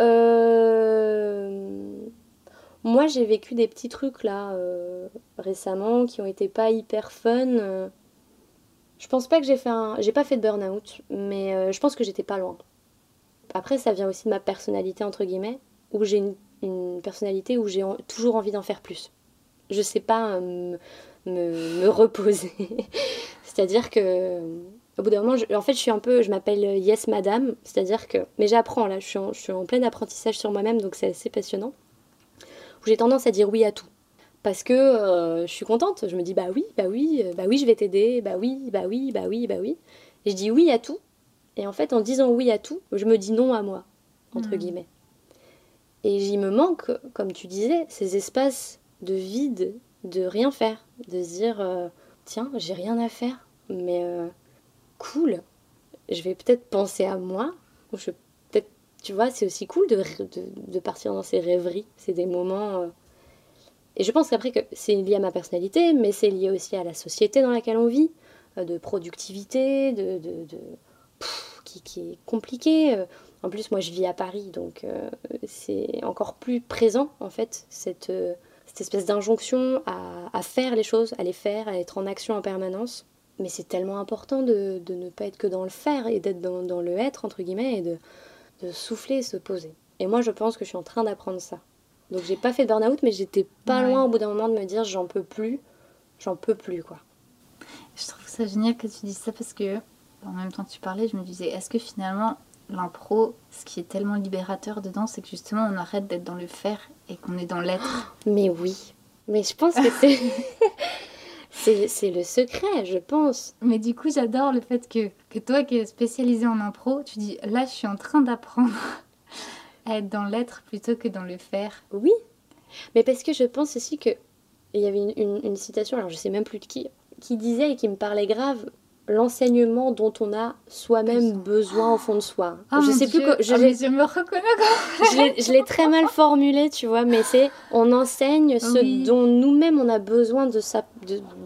Euh... Moi, j'ai vécu des petits trucs là récemment qui ont été pas hyper fun. Euh. Je pense pas que j'ai fait un. J'ai pas fait de burn-out, mais euh, je pense que j'étais pas loin. Après, ça vient aussi de ma personnalité, entre guillemets, où j'ai une, personnalité où j'ai toujours envie d'en faire plus. Je sais pas me, me, reposer. c'est-à-dire que. Au bout d'un moment, en fait, je suis un peu. Je m'appelle Yes Madame, c'est-à-dire que. Mais j'apprends là, je suis je suis en plein apprentissage sur moi-même, donc c'est assez passionnant j'ai tendance à dire oui à tout. Parce que euh, je suis contente, je me dis bah oui, bah oui, euh, bah oui, je vais t'aider, bah oui, bah oui, bah oui, bah oui. Et je dis oui à tout. Et en fait, en disant oui à tout, je me dis non à moi, entre hmm. guillemets. Et j'y me manque, comme tu disais, ces espaces de vide, de rien faire, de se dire euh, tiens, j'ai rien à faire, mais cool, je vais peut-être penser à moi, ou je tu vois, c'est aussi cool de, de, partir dans ces rêveries. C'est des moments. Euh, et je pense qu'après, que c'est lié à ma personnalité, mais c'est lié aussi à la société dans laquelle on vit, euh, de productivité, de. qui, est compliqué. Euh. En plus, moi, je vis à Paris, donc c'est encore plus présent, en fait, cette, espèce d'injonction à, faire les choses, à les faire, à être en action en permanence. Mais c'est tellement important de, ne pas être que dans le faire et d'être dans, dans, le être, entre guillemets, et de, de souffler et se poser. Et moi, je pense que je suis en train d'apprendre ça. Donc, j'ai pas fait burn-out, mais j'étais pas loin au bout d'un moment de me dire j'en peux plus, j'en peux plus, quoi. Je trouve ça génial que tu dises ça parce que, en même temps que tu parlais, je me disais est-ce que finalement, l'impro, ce qui est tellement libérateur dedans, c'est que justement, on arrête d'être dans le faire et qu'on est dans l'être? Mais oui. Mais je pense que c'est. C'est le secret, je pense. Mais du coup, j'adore le fait que, que toi qui es spécialisé en impro, tu dis là, je suis en train d'apprendre à être dans l'être plutôt que dans le faire. Oui, mais parce que je pense aussi que. Il y avait une, une citation, alors je sais même plus de qui, qui disait et qui me parlait grave l'enseignement dont on a soi-même besoin au fond de soi. Oh je sais plus que je, ah, me reconnais je l'ai très mal formulé, tu vois, mais c'est on enseigne ce dont nous-mêmes on a besoin de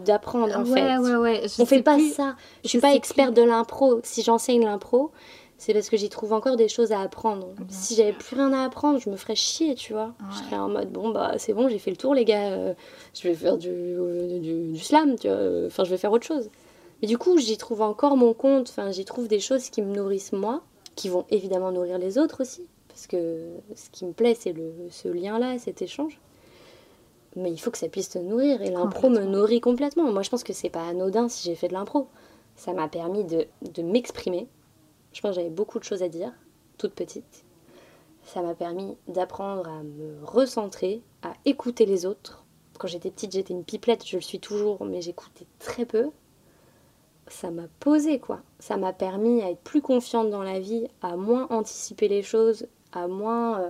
d'apprendre en fait. Ouais, ouais. on fait pas ça. Je, suis pas experte de l'impro. Si j'enseigne l'impro, c'est parce que j'y trouve encore des choses à apprendre. si j'avais plus rien à apprendre, je me ferais chier, tu vois. Je serais en mode bon bah c'est bon, j'ai fait le tour les gars, euh, je vais faire du, euh, du, du, slam, tu vois. Enfin, je vais faire autre chose. Mais du coup, j'y trouve encore mon compte, enfin, j'y trouve des choses qui me nourrissent moi, qui vont évidemment nourrir les autres aussi, parce que ce qui me plaît, c'est le, ce lien-là, cet échange. Mais il faut que ça puisse te nourrir, et l'impro me nourrit complètement. Moi, je pense que c'est pas anodin si j'ai fait de l'impro. Ça m'a permis de, de m'exprimer. Je pense que j'avais beaucoup de choses à dire, toute petite. Ça m'a permis d'apprendre à me recentrer, à écouter les autres. Quand j'étais petite, j'étais une pipelette, je le suis toujours, mais j'écoutais très peu ça m'a posé quoi. Ça m'a permis à être plus confiante dans la vie, à moins anticiper les choses, à moins euh,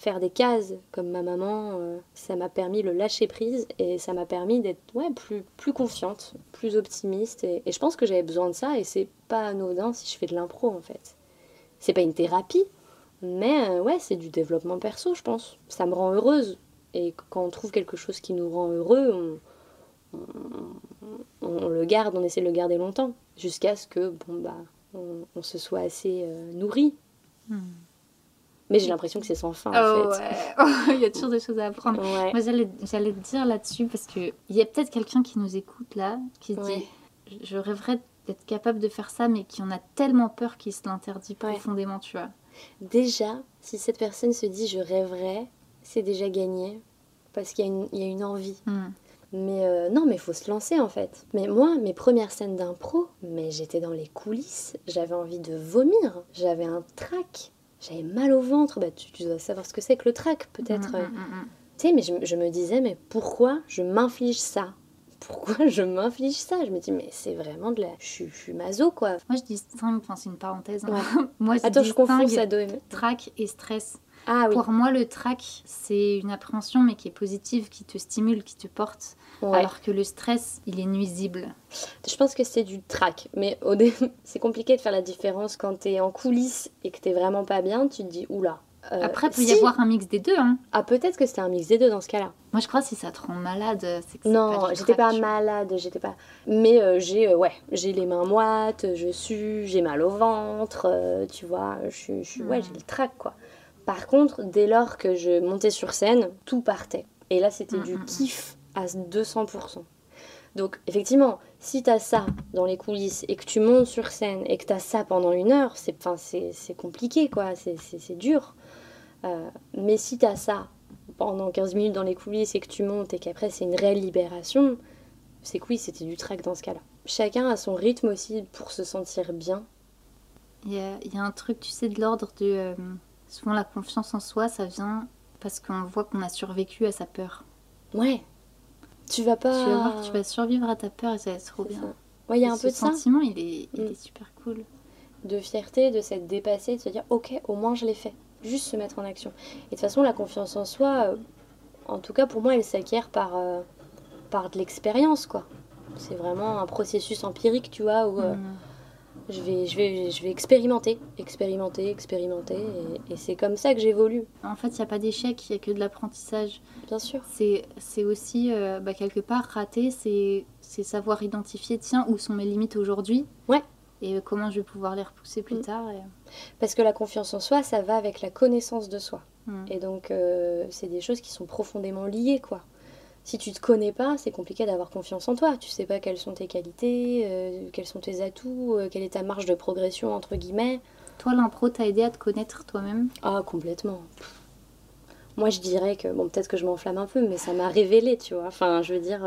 faire des cases comme ma maman. Euh, ça m'a permis le lâcher prise et ça m'a permis d'être ouais, plus, plus confiante, plus optimiste. Et, je pense que j'avais besoin de ça et c'est pas anodin si je fais de l'impro en fait. C'est pas une thérapie, mais euh, ouais, c'est du développement perso, je pense. Ça me rend heureuse. Et quand on trouve quelque chose qui nous rend heureux, on, on, le garde, on essaie de le garder longtemps, jusqu'à ce que bon bah on, se soit assez euh, nourri. Hmm. Mais j'ai l'impression que c'est sans fin en oh, fait. il y a toujours des choses à apprendre. Moi j'allais, te dire là-dessus parce qu'il y a peut-être quelqu'un qui nous écoute là, qui se dit je rêverais d'être capable de faire ça, mais qui en a tellement peur qu'il se l'interdit profondément, tu vois. Déjà, si cette personne se dit je rêverais, c'est déjà gagné parce qu'il y, a une envie. Hmm. Mais euh, non, mais faut se lancer en fait. Mais moi, mes premières scènes d'impro, mais j'étais dans les coulisses, j'avais envie de vomir, j'avais un trac, j'avais mal au ventre. Bah, tu, dois savoir ce que c'est que le trac, peut-être. Mm, mm, mm, tu sais, mais je, je, me disais, mais pourquoi je m'inflige ça? Pourquoi je m'inflige ça? Je me dis, mais c'est vraiment de la. Je, suis maso, quoi. Moi, je distingue, enfin, c'est une parenthèse. Hein. Moi, je Attends, je confonds ça Trac et stress. Ah, oui. Pour moi, le trac, c'est une appréhension, mais qui est positive, qui te stimule, qui te porte. Alors que le stress, il est nuisible. Je pense que c'est du trac. Mais au dé... c'est compliqué de faire la différence quand t'es en coulisses et que t'es vraiment pas bien. Tu te dis, oula, euh, Après, il peut y avoir un mix des deux. Hein. Ah, peut-être que c'était un mix des deux dans ce cas-là. Moi, je crois que si ça te rend malade, c'est que Non, j'étais pas malade, j'étais pas. Mais euh, j'ai, euh, ouais, j'ai les mains moites, je sue, j'ai mal au ventre, tu vois, je suis, ouais, j'ai le trac, quoi. Par contre, dès lors que je montais sur scène, tout partait. Et là, c'était mm, du mm, mm. kiff à 200%. Donc, effectivement, si tu as ça dans les coulisses et que tu montes sur scène et que tu as ça pendant une heure, c'est compliqué, quoi. C'est dur. Euh, mais si tu as ça pendant 15 minutes dans les coulisses et que tu montes et qu'après c'est une réelle libération, c'est que oui, c'était du track dans ce cas-là. Chacun a son rythme aussi pour se sentir bien. Il y a, un truc, tu sais, de l'ordre de. Euh, souvent la confiance en soi, ça vient parce qu'on voit qu'on a survécu à sa peur. Ouais. Tu vas pas. Tu vas voir, tu vas survivre à ta peur et ça va être trop bien. Ouais, il y a un peu de ça. sentiment, il est, il est mm. super cool. De fierté, de s'être dépassé, de se dire, ok, au moins je l'ai fait juste se mettre en action. Et de toute façon, la confiance en soi, euh, en tout cas pour moi, elle s'acquiert par, euh, par de l'expérience, quoi. C'est vraiment un processus empirique, tu vois, où euh, mm. Je, vais, je, vais, je vais expérimenter, expérimenter, expérimenter, et, c'est comme ça que j'évolue. En fait, il n'y a pas d'échec, il n'y a que de l'apprentissage. Bien sûr. C'est aussi, bah, quelque part, rater, c'est savoir identifier, tiens, où sont mes limites aujourd'hui. Ouais et comment je vais pouvoir les repousser plus mm. tard. Parce que la confiance en soi, ça va avec la connaissance de soi. Mm. Et donc, euh, c'est des choses qui sont profondément liées, quoi. Si tu te connais pas, c'est compliqué d'avoir confiance en toi. Tu sais pas quelles sont tes qualités, euh, quels sont tes atouts, euh, quelle est ta marge de progression, entre guillemets. Toi, l'impro t'a aidé à te connaître toi-même? Ah, complètement. Moi, je dirais que, bon, peut-être que je m'enflamme un peu, mais ça m'a révélé, tu vois. Enfin, je veux dire,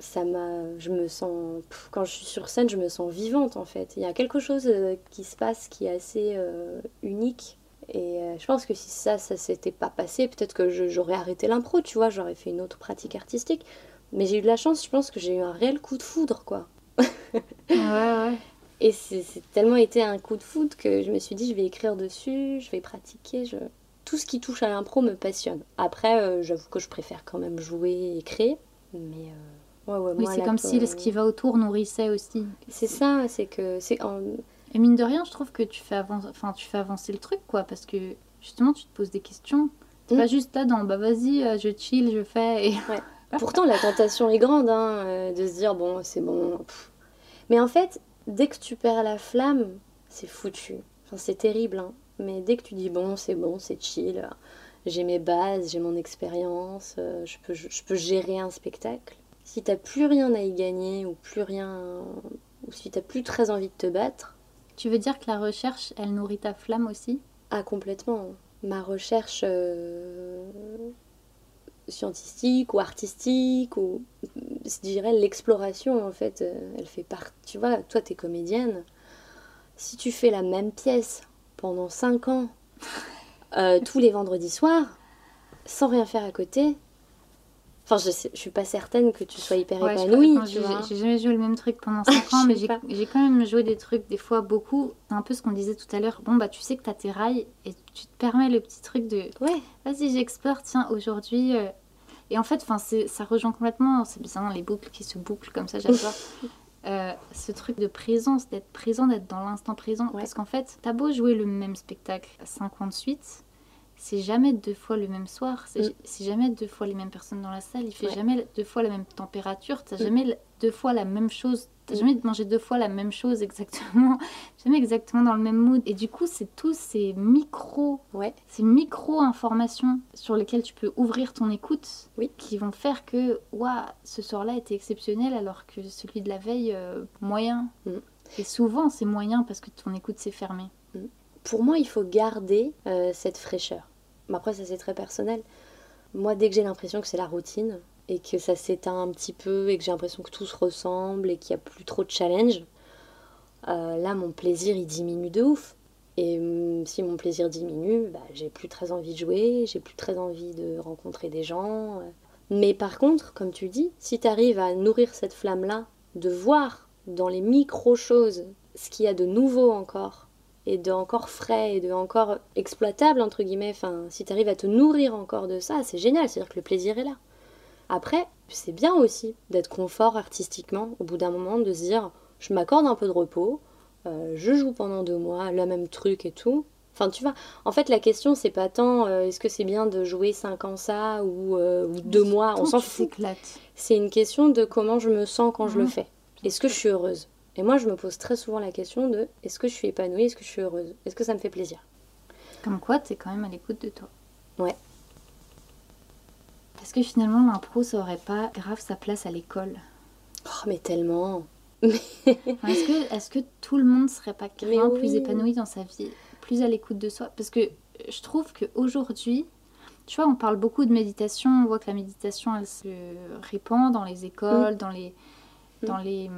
ça m'a je me sens quand je suis sur scène je me sens vivante en fait il y a quelque chose euh, qui se passe qui est assez euh, unique et euh, je pense que si ça ça s'était pas passé peut-être que j'aurais arrêté l'impro tu vois j'aurais fait une autre pratique artistique. Mais j'ai eu de la chance je pense que j'ai eu un réel coup de foudre quoi. Ouais ouais. Et c'est tellement été un coup de foudre que je me suis dit je vais écrire dessus je vais pratiquer je tout ce qui touche à l'impro me passionne. Après j'avoue que je préfère quand même jouer et créer mais oui, c'est comme si ce qui va autour nourrissait aussi. C'est ça, c'est que c'est Et mine de rien, je trouve que tu fais avancer, enfin tu fais avancer le truc quoi, parce que justement tu te poses des questions. T'es mm. pas juste là dans bah vas-y, euh, je chill, je fais. Et... Pourtant la tentation est grande hein, euh, de se dire bon c'est bon. Mais en fait, dès que tu perds la flamme, c'est foutu. Enfin c'est terrible, hein. mais dès que tu dis bon c'est bon, c'est chill, j'ai mes bases, j'ai mon expérience, euh, je, peux, je peux gérer un spectacle si t'as plus rien à y gagner ou plus rien ou si t'as plus très envie de te battre. Tu veux dire que la recherche, elle nourrit ta flamme aussi? Ah complètement. Ma recherche euh, scientifique ou artistique ou je dirais l'exploration en fait, euh, elle fait partie. Tu vois, toi t'es comédienne. Si tu fais la même pièce pendant 5 ans, euh, tous les vendredis soirs, sans rien faire à côté, Enfin, je, je suis pas certaine que tu sois hyper épanouie. J'ai jamais joué le même truc pendant 5 ans, mais j'ai quand même joué des trucs, des fois beaucoup. C'est un peu ce qu'on disait tout à l'heure. Bon, bah, tu sais que tu as tes rails et tu te permets le petit truc de. Ouais. Vas-y, j'explore, tiens, aujourd'hui. Euh. Et en fait, ça rejoint complètement. C'est bien les boucles qui se bouclent comme ça, j'adore. Euh, ce truc de présence, d'être présent, d'être dans l'instant présent. Parce qu'en fait, t'as beau jouer le même spectacle 50 suites, c'est jamais deux fois le même soir, c'est mm. jamais deux fois les mêmes personnes dans la salle, il fait jamais deux fois la même température, t'as mm. jamais deux fois la même chose, t'as mm. jamais mangé deux fois la même chose exactement, jamais exactement dans le même mood. Et du coup, c'est tous ces micro, ouais. ces micro informations sur lesquelles tu peux ouvrir ton écoute, oui. qui vont faire que, waouh, ce soir-là était exceptionnel alors que celui de la veille euh, moyen. Et souvent, c'est moyen parce que ton écoute s'est fermée pour moi, il faut garder euh, cette fraîcheur. Mais après, ça c'est très personnel. Moi, dès que j'ai l'impression que c'est la routine et que ça s'éteint un petit peu et que j'ai l'impression que tout se ressemble et qu'il n'y a plus trop de challenge, euh, là, mon plaisir, il diminue de ouf. Et hum, si mon plaisir diminue, bah, j'ai plus très envie de jouer, j'ai plus très envie de rencontrer des gens. Mais par contre, comme tu dis, si tu arrives à nourrir cette flamme-là, de voir dans les micro-choses ce qu'il y a de nouveau encore, et de encore frais, et de encore exploitable, entre guillemets, enfin, si tu arrives à te nourrir encore de ça, c'est génial, c'est-à-dire que le plaisir est là. Après, c'est bien aussi d'être confort artistiquement, au bout d'un moment, de se dire, je m'accorde un peu de repos, euh, je joue pendant deux mois, le même truc et tout. Enfin, tu vois, en fait, la question, c'est pas tant euh, est-ce que c'est bien de jouer cinq ans ça ou, euh, deux mois, on s'en fout. C'est une question de comment je me sens quand je le fais. Est-ce que je suis heureuse? Et moi, je me pose très souvent la question de est-ce que je suis épanouie Est-ce que je suis heureuse? Est-ce que ça me fait plaisir? Comme quoi, tu es quand même à l'écoute de toi. Ouais. Est-ce que finalement, l'impro, ça aurait pas grave sa place à l'école? Oh, mais tellement est-ce que, est que tout le monde serait pas carrément plus épanoui dans sa vie, plus à l'écoute de soi? Parce que je trouve qu'aujourd'hui, tu vois, on parle beaucoup de méditation, on voit que la méditation, elle se répand dans les écoles, mm. dans les... Dans mm. les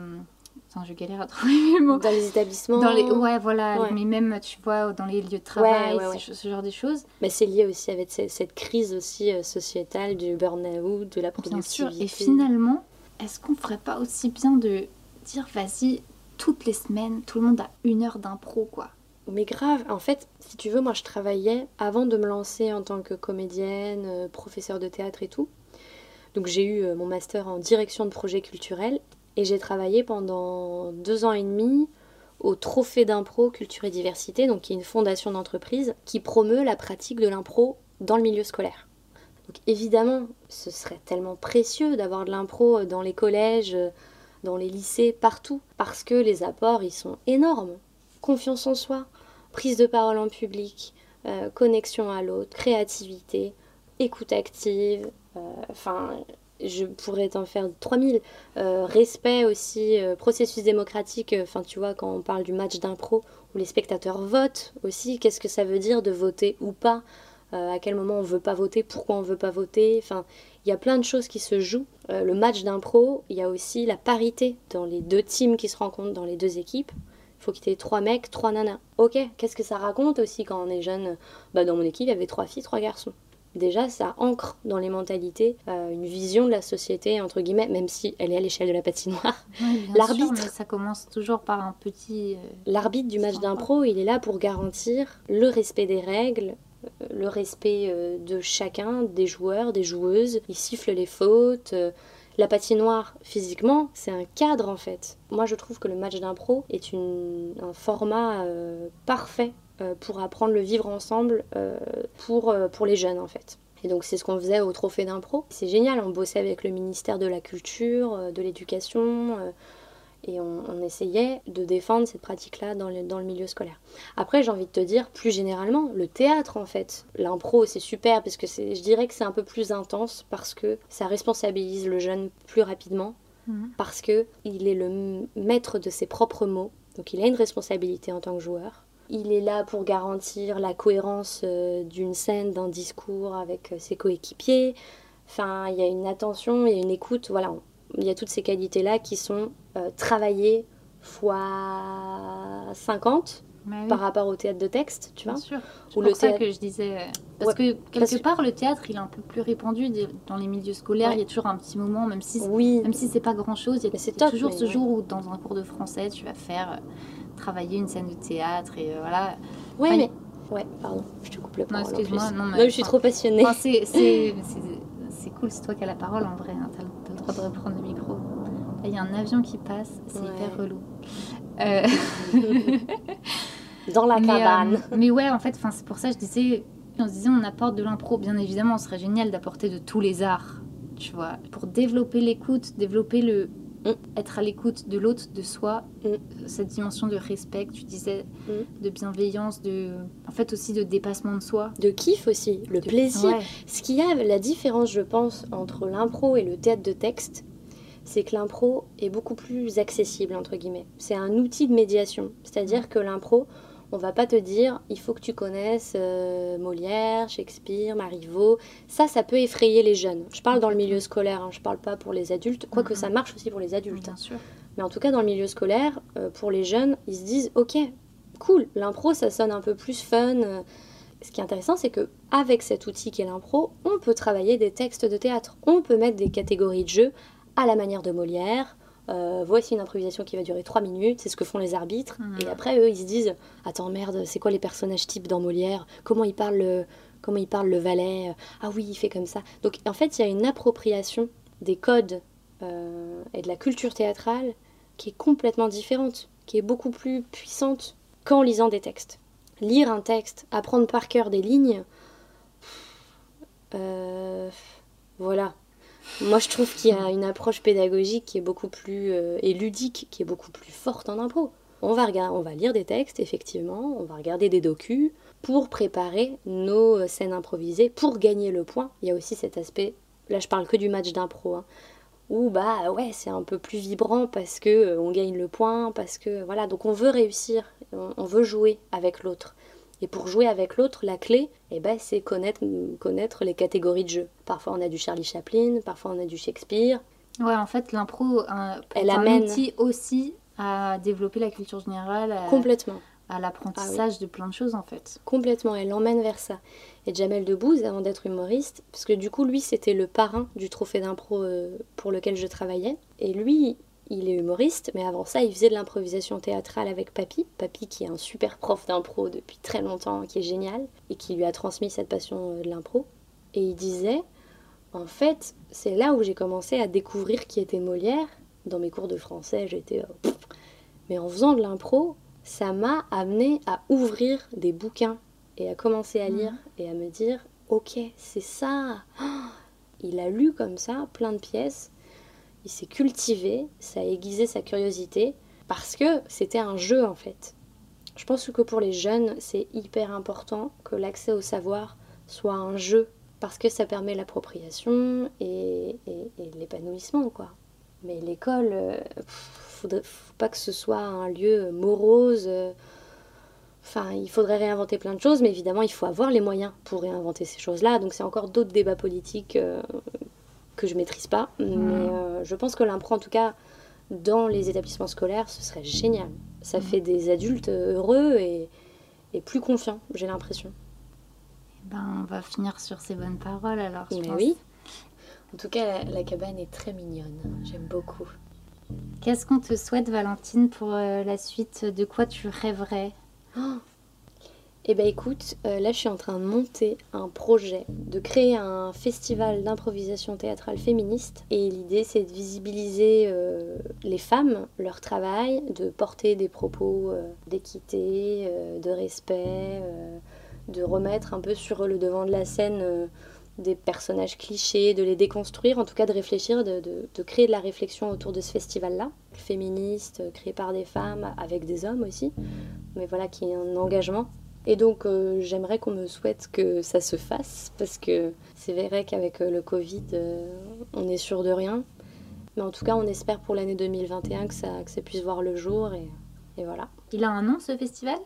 Je galère à trouver mes mots. Dans les établissements. Dans les, ouais, voilà. Mais même, tu vois, dans les lieux de travail, ce, genre de choses. Mais c'est lié aussi avec cette, crise aussi euh, sociétale du burn-out, de la productivité. Bien sûr. Et finalement, est-ce qu'on ferait pas aussi bien de dire, vas-y, toutes les semaines, tout le monde a une heure d'impro, quoi. Mais grave, en fait, si tu veux, moi je travaillais avant de me lancer en tant que comédienne, euh, professeur de théâtre et tout. Donc j'ai eu euh, mon master en direction de projet culturel et j'ai travaillé pendant deux ans et demi au Trophée d'impro Culture et Diversité, donc qui est une fondation d'entreprise qui promeut la pratique de l'impro dans le milieu scolaire. Donc évidemment, ce serait tellement précieux d'avoir de l'impro dans les collèges, dans les lycées, partout, parce que les apports, ils sont énormes. Confiance en soi, prise de parole en public, euh, connexion à l'autre, créativité, écoute active, euh, enfin, je pourrais t'en faire 3000. Euh, respect aussi, processus démocratique, enfin, tu vois, quand on parle du match d'impro, où les spectateurs votent aussi, qu'est-ce que ça veut dire de voter ou pas? À quel moment on veut pas voter, pourquoi on veut pas voter? Enfin, il y a plein de choses qui se jouent. Euh, le match d'impro, il y a aussi la parité dans les deux teams qui se rencontrent dans les deux équipes. Il faut qu'il y ait trois mecs, trois nanas. Ok, qu'est-ce que ça raconte aussi quand on est jeune? Bah, Dans mon équipe, il y avait trois filles, trois garçons. Déjà, ça ancre dans les mentalités euh, une vision de la société, entre guillemets, même si elle est à l'échelle de la patinoire. L'arbitre. Ça commence toujours par un petit. Euh, L'arbitre du match d'impro, il est là pour garantir le respect des règles, le respect euh, de chacun, des joueurs, des joueuses. Il siffle les fautes. Euh, la patinoire, physiquement, c'est un cadre en fait. Moi, je trouve que le match d'impro est un format euh, parfait pour apprendre le vivre ensemble pour, pour les jeunes en fait. Et donc c'est ce qu'on faisait au trophée d'impro. C'est génial, on bossait avec le ministère de la Culture, de l'Éducation, et on, essayait de défendre cette pratique-là dans le, dans le milieu scolaire. Après, j'ai envie de te dire, plus généralement, le théâtre en fait. L'impro, c'est super parce que je dirais que c'est un peu plus intense parce que ça responsabilise le jeune plus rapidement, mhm. parce que il est le maître de ses propres mots, donc il a une responsabilité en tant que joueur. Il est là pour garantir la cohérence euh, d'une scène, d'un discours avec euh, ses coéquipiers. Enfin, il y a une attention, il y a une écoute. Voilà, il y a toutes ces qualités-là qui sont euh, travaillées fois 50 bah par rapport au théâtre de texte, tu vois. Bien sûr. C'est pour ça que je disais. Parce que quelque part, le théâtre, il est un peu plus répandu dans les milieux scolaires. Il y a toujours un petit moment, même si, oui. même si c'est pas grand-chose. Il y a toujours ce jour où, dans un cours de français, tu vas faire travailler une scène de théâtre et voilà. Oui, mais. Ouais, pardon, je te coupe le parole. Non, excuse-moi. Non, mais, je suis trop passionnée. c'est cool, c'est toi qui as la parole en vrai. Hein de reprendre le micro. il y a un avion qui passe, c'est hyper relou. Euh, Dans la cabane. Euh, mais, ouais, en fait, c'est pour ça que je disais, on se disait, on apporte de l'impro. Bien évidemment, ce serait génial d'apporter de tous les arts, tu vois, pour développer l'écoute, développer le, Mm. être à l'écoute de l'autre, de soi, mm. cette dimension de respect, tu disais, mm. de bienveillance, de, en fait aussi de dépassement de soi. De kiff aussi, le plaisir. Ce qui a la différence, je pense, entre l'impro et le théâtre de texte, c'est que l'impro est beaucoup plus accessible, entre guillemets. C'est un outil de médiation. C'est-à-dire que l'impro, On va pas te dire, il faut que tu connaisses euh, Molière, Shakespeare, Marivaux. Ça, ça peut effrayer les jeunes. Je parle dans le milieu scolaire, hein, je parle pas pour les adultes, quoique ça marche aussi pour les adultes. Bien sûr. Mais en tout cas, dans le milieu scolaire, euh, pour les jeunes, ils se disent, ok, cool, l'impro, ça sonne un peu plus fun. Ce qui est intéressant, c'est que avec cet outil qu'est l'impro, on peut travailler des textes de théâtre. On peut mettre des catégories de jeu à la manière de Molière. Euh, voici une improvisation qui va durer 3 minutes, c'est ce que font les arbitres. Mhm. Et après, eux, ils se disent Attends, merde, c'est quoi les personnages types dans Molière? Comment il parle le, comment il parle le valet? Ah oui, il fait comme ça. Donc, en fait, il y a une appropriation des codes euh, et de la culture théâtrale qui est complètement différente, qui est beaucoup plus puissante qu'en lisant des textes. Lire un texte, apprendre par cœur des lignes, euh, voilà. Moi, je trouve qu'il y a une approche pédagogique qui est beaucoup plus euh, et ludique, qui est beaucoup plus forte en impro. On va, regarder, lire des textes, effectivement, on va regarder des docus pour préparer nos euh, scènes improvisées, pour gagner le point. Il y a aussi cet aspect, là je parle que du match d'impro, hein, où bah ouais, c'est un peu plus vibrant parce que euh, on gagne le point, parce que voilà, donc on veut réussir, on veut jouer avec l'autre. Et pour jouer avec l'autre, la clé, eh ben, c'est connaître, connaître les catégories de jeu. Parfois on a du Charlie Chaplin, parfois on a du Shakespeare. Ouais, en fait, l'impro euh, Elle amène- aussi à développer la culture générale, à, Complètement. à l'apprentissage de plein de choses, en fait. Complètement, elle l'emmène vers ça. Et Jamel Debbouze, avant d'être humoriste, parce que du coup, lui, c'était le parrain du trophée d'impro euh, pour lequel je travaillais. Et lui, il est humoriste, mais avant ça, il faisait de l'improvisation théâtrale avec Papy. Papy, qui est un super prof d'impro depuis très longtemps, qui est génial, et qui lui a transmis cette passion euh, de l'impro. Et il disait, en fait, c'est là où j'ai commencé à découvrir qui était Molière. Dans mes cours de français, j'étais... euh, mais en faisant de l'impro, ça m'a amené à ouvrir des bouquins et à commencer à lire et à me dire ok c'est ça il a lu comme ça plein de pièces il s'est cultivé ça a aiguisé sa curiosité parce que c'était un jeu en fait je pense que pour les jeunes c'est hyper important que l'accès au savoir soit un jeu parce que ça permet l'appropriation et, l'épanouissement quoi mais l'école euh, faudrait- faut pas que ce soit un lieu morose euh, Enfin, il faudrait réinventer plein de choses, mais évidemment, il faut avoir les moyens pour réinventer ces choses-là. Donc, c'est encore d'autres débats politiques euh, que je maîtrise pas. Mais euh, je pense que l'impro, en tout cas, dans les établissements scolaires, ce serait génial. Ça fait des adultes heureux et, et plus confiants, j'ai l'impression. Eh Ben, on va finir sur ces bonnes paroles, alors, je Mais pense. oui. En tout cas, la, la cabane est très mignonne. J'aime beaucoup. Qu'est-ce qu'on te souhaite, Valentine, pour euh, la suite? De quoi tu rêverais? Eh ben écoute, euh, là je suis en train de monter un projet, de créer un festival d'improvisation théâtrale féministe. Et l'idée c'est de visibiliser euh, les femmes, leur travail, de porter des propos euh, d'équité, de respect, de remettre un peu sur le devant de la scène des personnages clichés, de les déconstruire, en tout cas de réfléchir, de, de- créer de la réflexion autour de ce festival-là, féministe, créé par des femmes, avec des hommes aussi, mais voilà, qui est un engagement. Et donc euh, j'aimerais qu'on me souhaite que ça se fasse, parce que c'est vrai qu'avec euh, le Covid, euh, on est sûr de rien. Mais en tout cas, on espère pour l'année 2021 que ça, que ça puisse voir le jour, et, et voilà. Il a un nom, ce festival?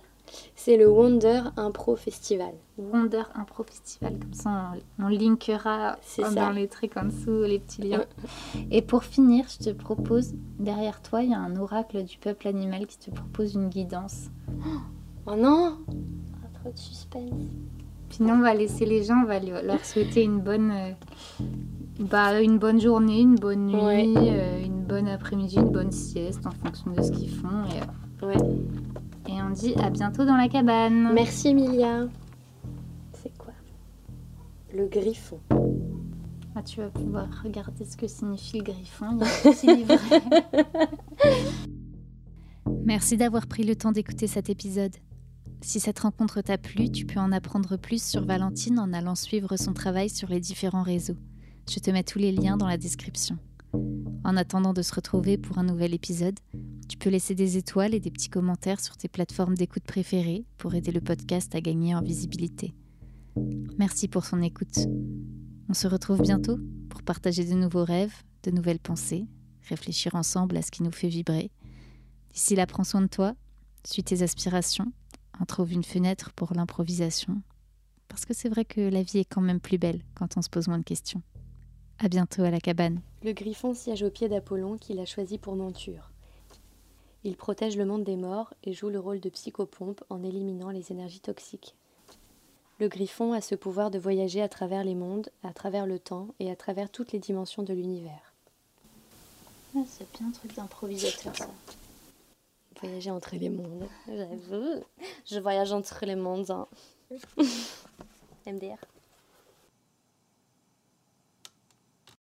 C'est le Wonder Impro Festival. Wonder Impro Festival. Comme ça, on, on linkera C'est dans ça. les trucs en dessous, les petits liens. Et pour finir, je te propose, derrière toi, il y a un oracle du peuple animal qui te propose une guidance. Oh non Trop de suspense. Puis nous, on va laisser les gens, on va le- leur souhaiter une bonne, euh, bah, une bonne journée, une bonne nuit, Ouais. euh, une bonne après-midi, une bonne sieste en fonction de ce qu'ils font. Et, euh, Ouais. et on dit à bientôt dans la cabane. Merci Emilia. C'est quoi? Le griffon. Ah, tu vas pouvoir regarder ce que signifie le griffon. Il y a un petit livret. Merci d'avoir pris le temps d'écouter cet épisode. Si cette rencontre t'a plu, tu peux en apprendre plus sur Valentine en allant suivre son travail sur les différents réseaux. Je te mets tous les liens dans la description. En attendant de se retrouver pour un nouvel épisode, tu peux laisser des étoiles et des petits commentaires sur tes plateformes d'écoute préférées pour aider le podcast à gagner en visibilité. Merci pour son écoute. On se retrouve bientôt pour partager de nouveaux rêves, de nouvelles pensées, réfléchir ensemble à ce qui nous fait vibrer. D'ici là, prends soin de toi, suis tes aspirations, on trouve une fenêtre pour l'improvisation. Parce que c'est vrai que la vie est quand même plus belle quand on se pose moins de questions. À bientôt à la cabane. Le griffon siège au pied d'Apollon qu'il a choisi pour monture. Il protège le monde des morts et joue le rôle de psychopompe en éliminant les énergies toxiques. Le griffon a ce pouvoir de voyager à travers les mondes, à travers le temps et à travers toutes les dimensions de l'univers. Ah, c'est bien un truc d'improvisateur ça. Voyager entre les mondes, j'avoue. Je voyage entre les mondes. hein. MDR.